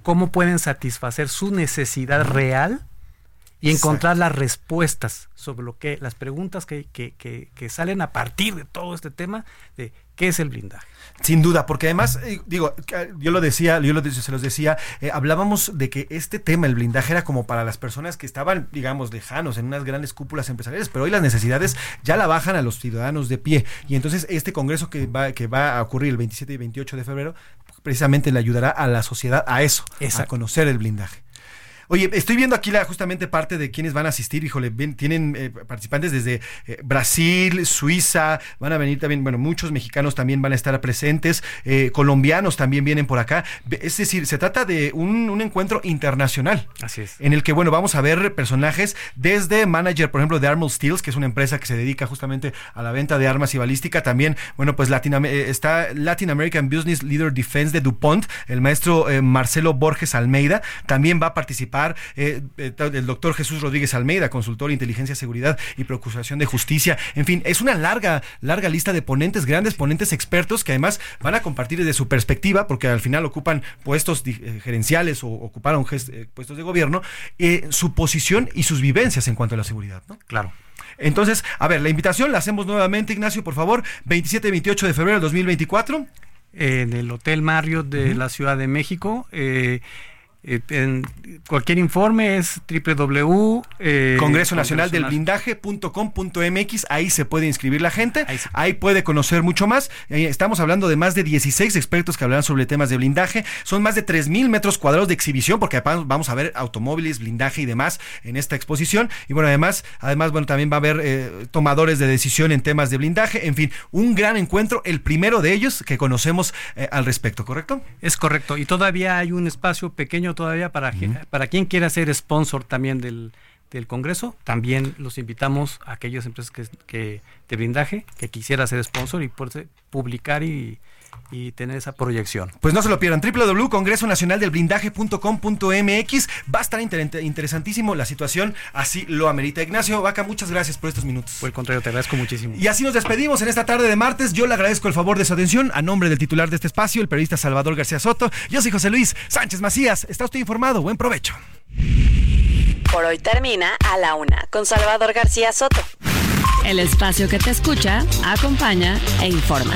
cómo pueden satisfacer su necesidad real y encontrar las respuestas sobre lo que, las preguntas que, que, que, salen a partir de todo este tema de qué es el blindaje. Sin duda, porque además, eh, digo, yo lo decía, yo lo, se los decía, eh, hablábamos de que este tema, el blindaje, era como para las personas que estaban, digamos, lejanos en unas grandes cúpulas empresariales, pero hoy las necesidades ya la bajan a los ciudadanos de pie. Y entonces este congreso que va, que va a ocurrir el 27 y 28 de febrero, precisamente le ayudará a la sociedad a eso, a conocer el blindaje. Oye, estoy viendo aquí la, justamente parte de quienes van a asistir. Híjole, tienen eh, participantes desde eh, Brasil, Suiza, van a venir también, bueno, muchos mexicanos también van a estar presentes, eh, colombianos también vienen por acá. Es decir, se trata de un, encuentro internacional. Así es. En el que, bueno, vamos a ver personajes desde manager, por ejemplo, de Armored Steels, que es una empresa que se dedica justamente a la venta de armas y balística. También, bueno, pues está Latin American Business Leader Defense de DuPont, el maestro Marcelo Borges Almeida, también va a participar eh, eh, el doctor Jesús Rodríguez Almeida, consultor de inteligencia, seguridad y procuración de justicia. En fin, es una larga, larga lista de ponentes, grandes ponentes expertos que además van a compartir desde su perspectiva, porque al final ocupan puestos eh, gerenciales o ocuparon puestos de gobierno, su posición y sus vivencias en cuanto a la seguridad. ¿no? Claro. Entonces, a ver, la invitación la hacemos nuevamente, Ignacio, por favor, 27 y 28 de febrero de 2024. En el Hotel Marriott de la Ciudad de México. Eh, en cualquier informe es www. Eh, Congreso Nacional del Blindaje.com.mx. Ahí se puede inscribir la gente. Ahí, puede conocer mucho más. Eh, estamos hablando de más de 16 expertos que hablarán sobre temas de blindaje. Son más de 3.000 metros cuadrados de exhibición, porque vamos a ver automóviles, blindaje y demás en esta exposición. Y bueno, además, además bueno, también va a haber eh, tomadores de decisión en temas de blindaje. En fin, un gran encuentro, el primero de ellos que conocemos al respecto, ¿correcto? Es correcto. Y todavía hay un espacio pequeño todavía para, para quien quiera ser sponsor también del, del Congreso. También los invitamos a aquellas empresas que, que de blindaje que quisiera ser sponsor y poder publicar y, y tener esa proyección. Pues no se lo pierdan, www.congresonacionaldelblindaje.com.mx. Va a estar interesantísimo la situación, así lo amerita. Ignacio Vaca, muchas gracias por estos minutos. Por el contrario, te agradezco muchísimo. Y así nos despedimos en esta tarde de martes. Yo le agradezco el favor de su atención a nombre del titular de este espacio, el periodista Salvador García Soto. Yo soy José Luis Sánchez Macías. Está usted informado. Buen provecho. Por hoy termina A la Una con Salvador García Soto. El espacio que te escucha, acompaña e informa.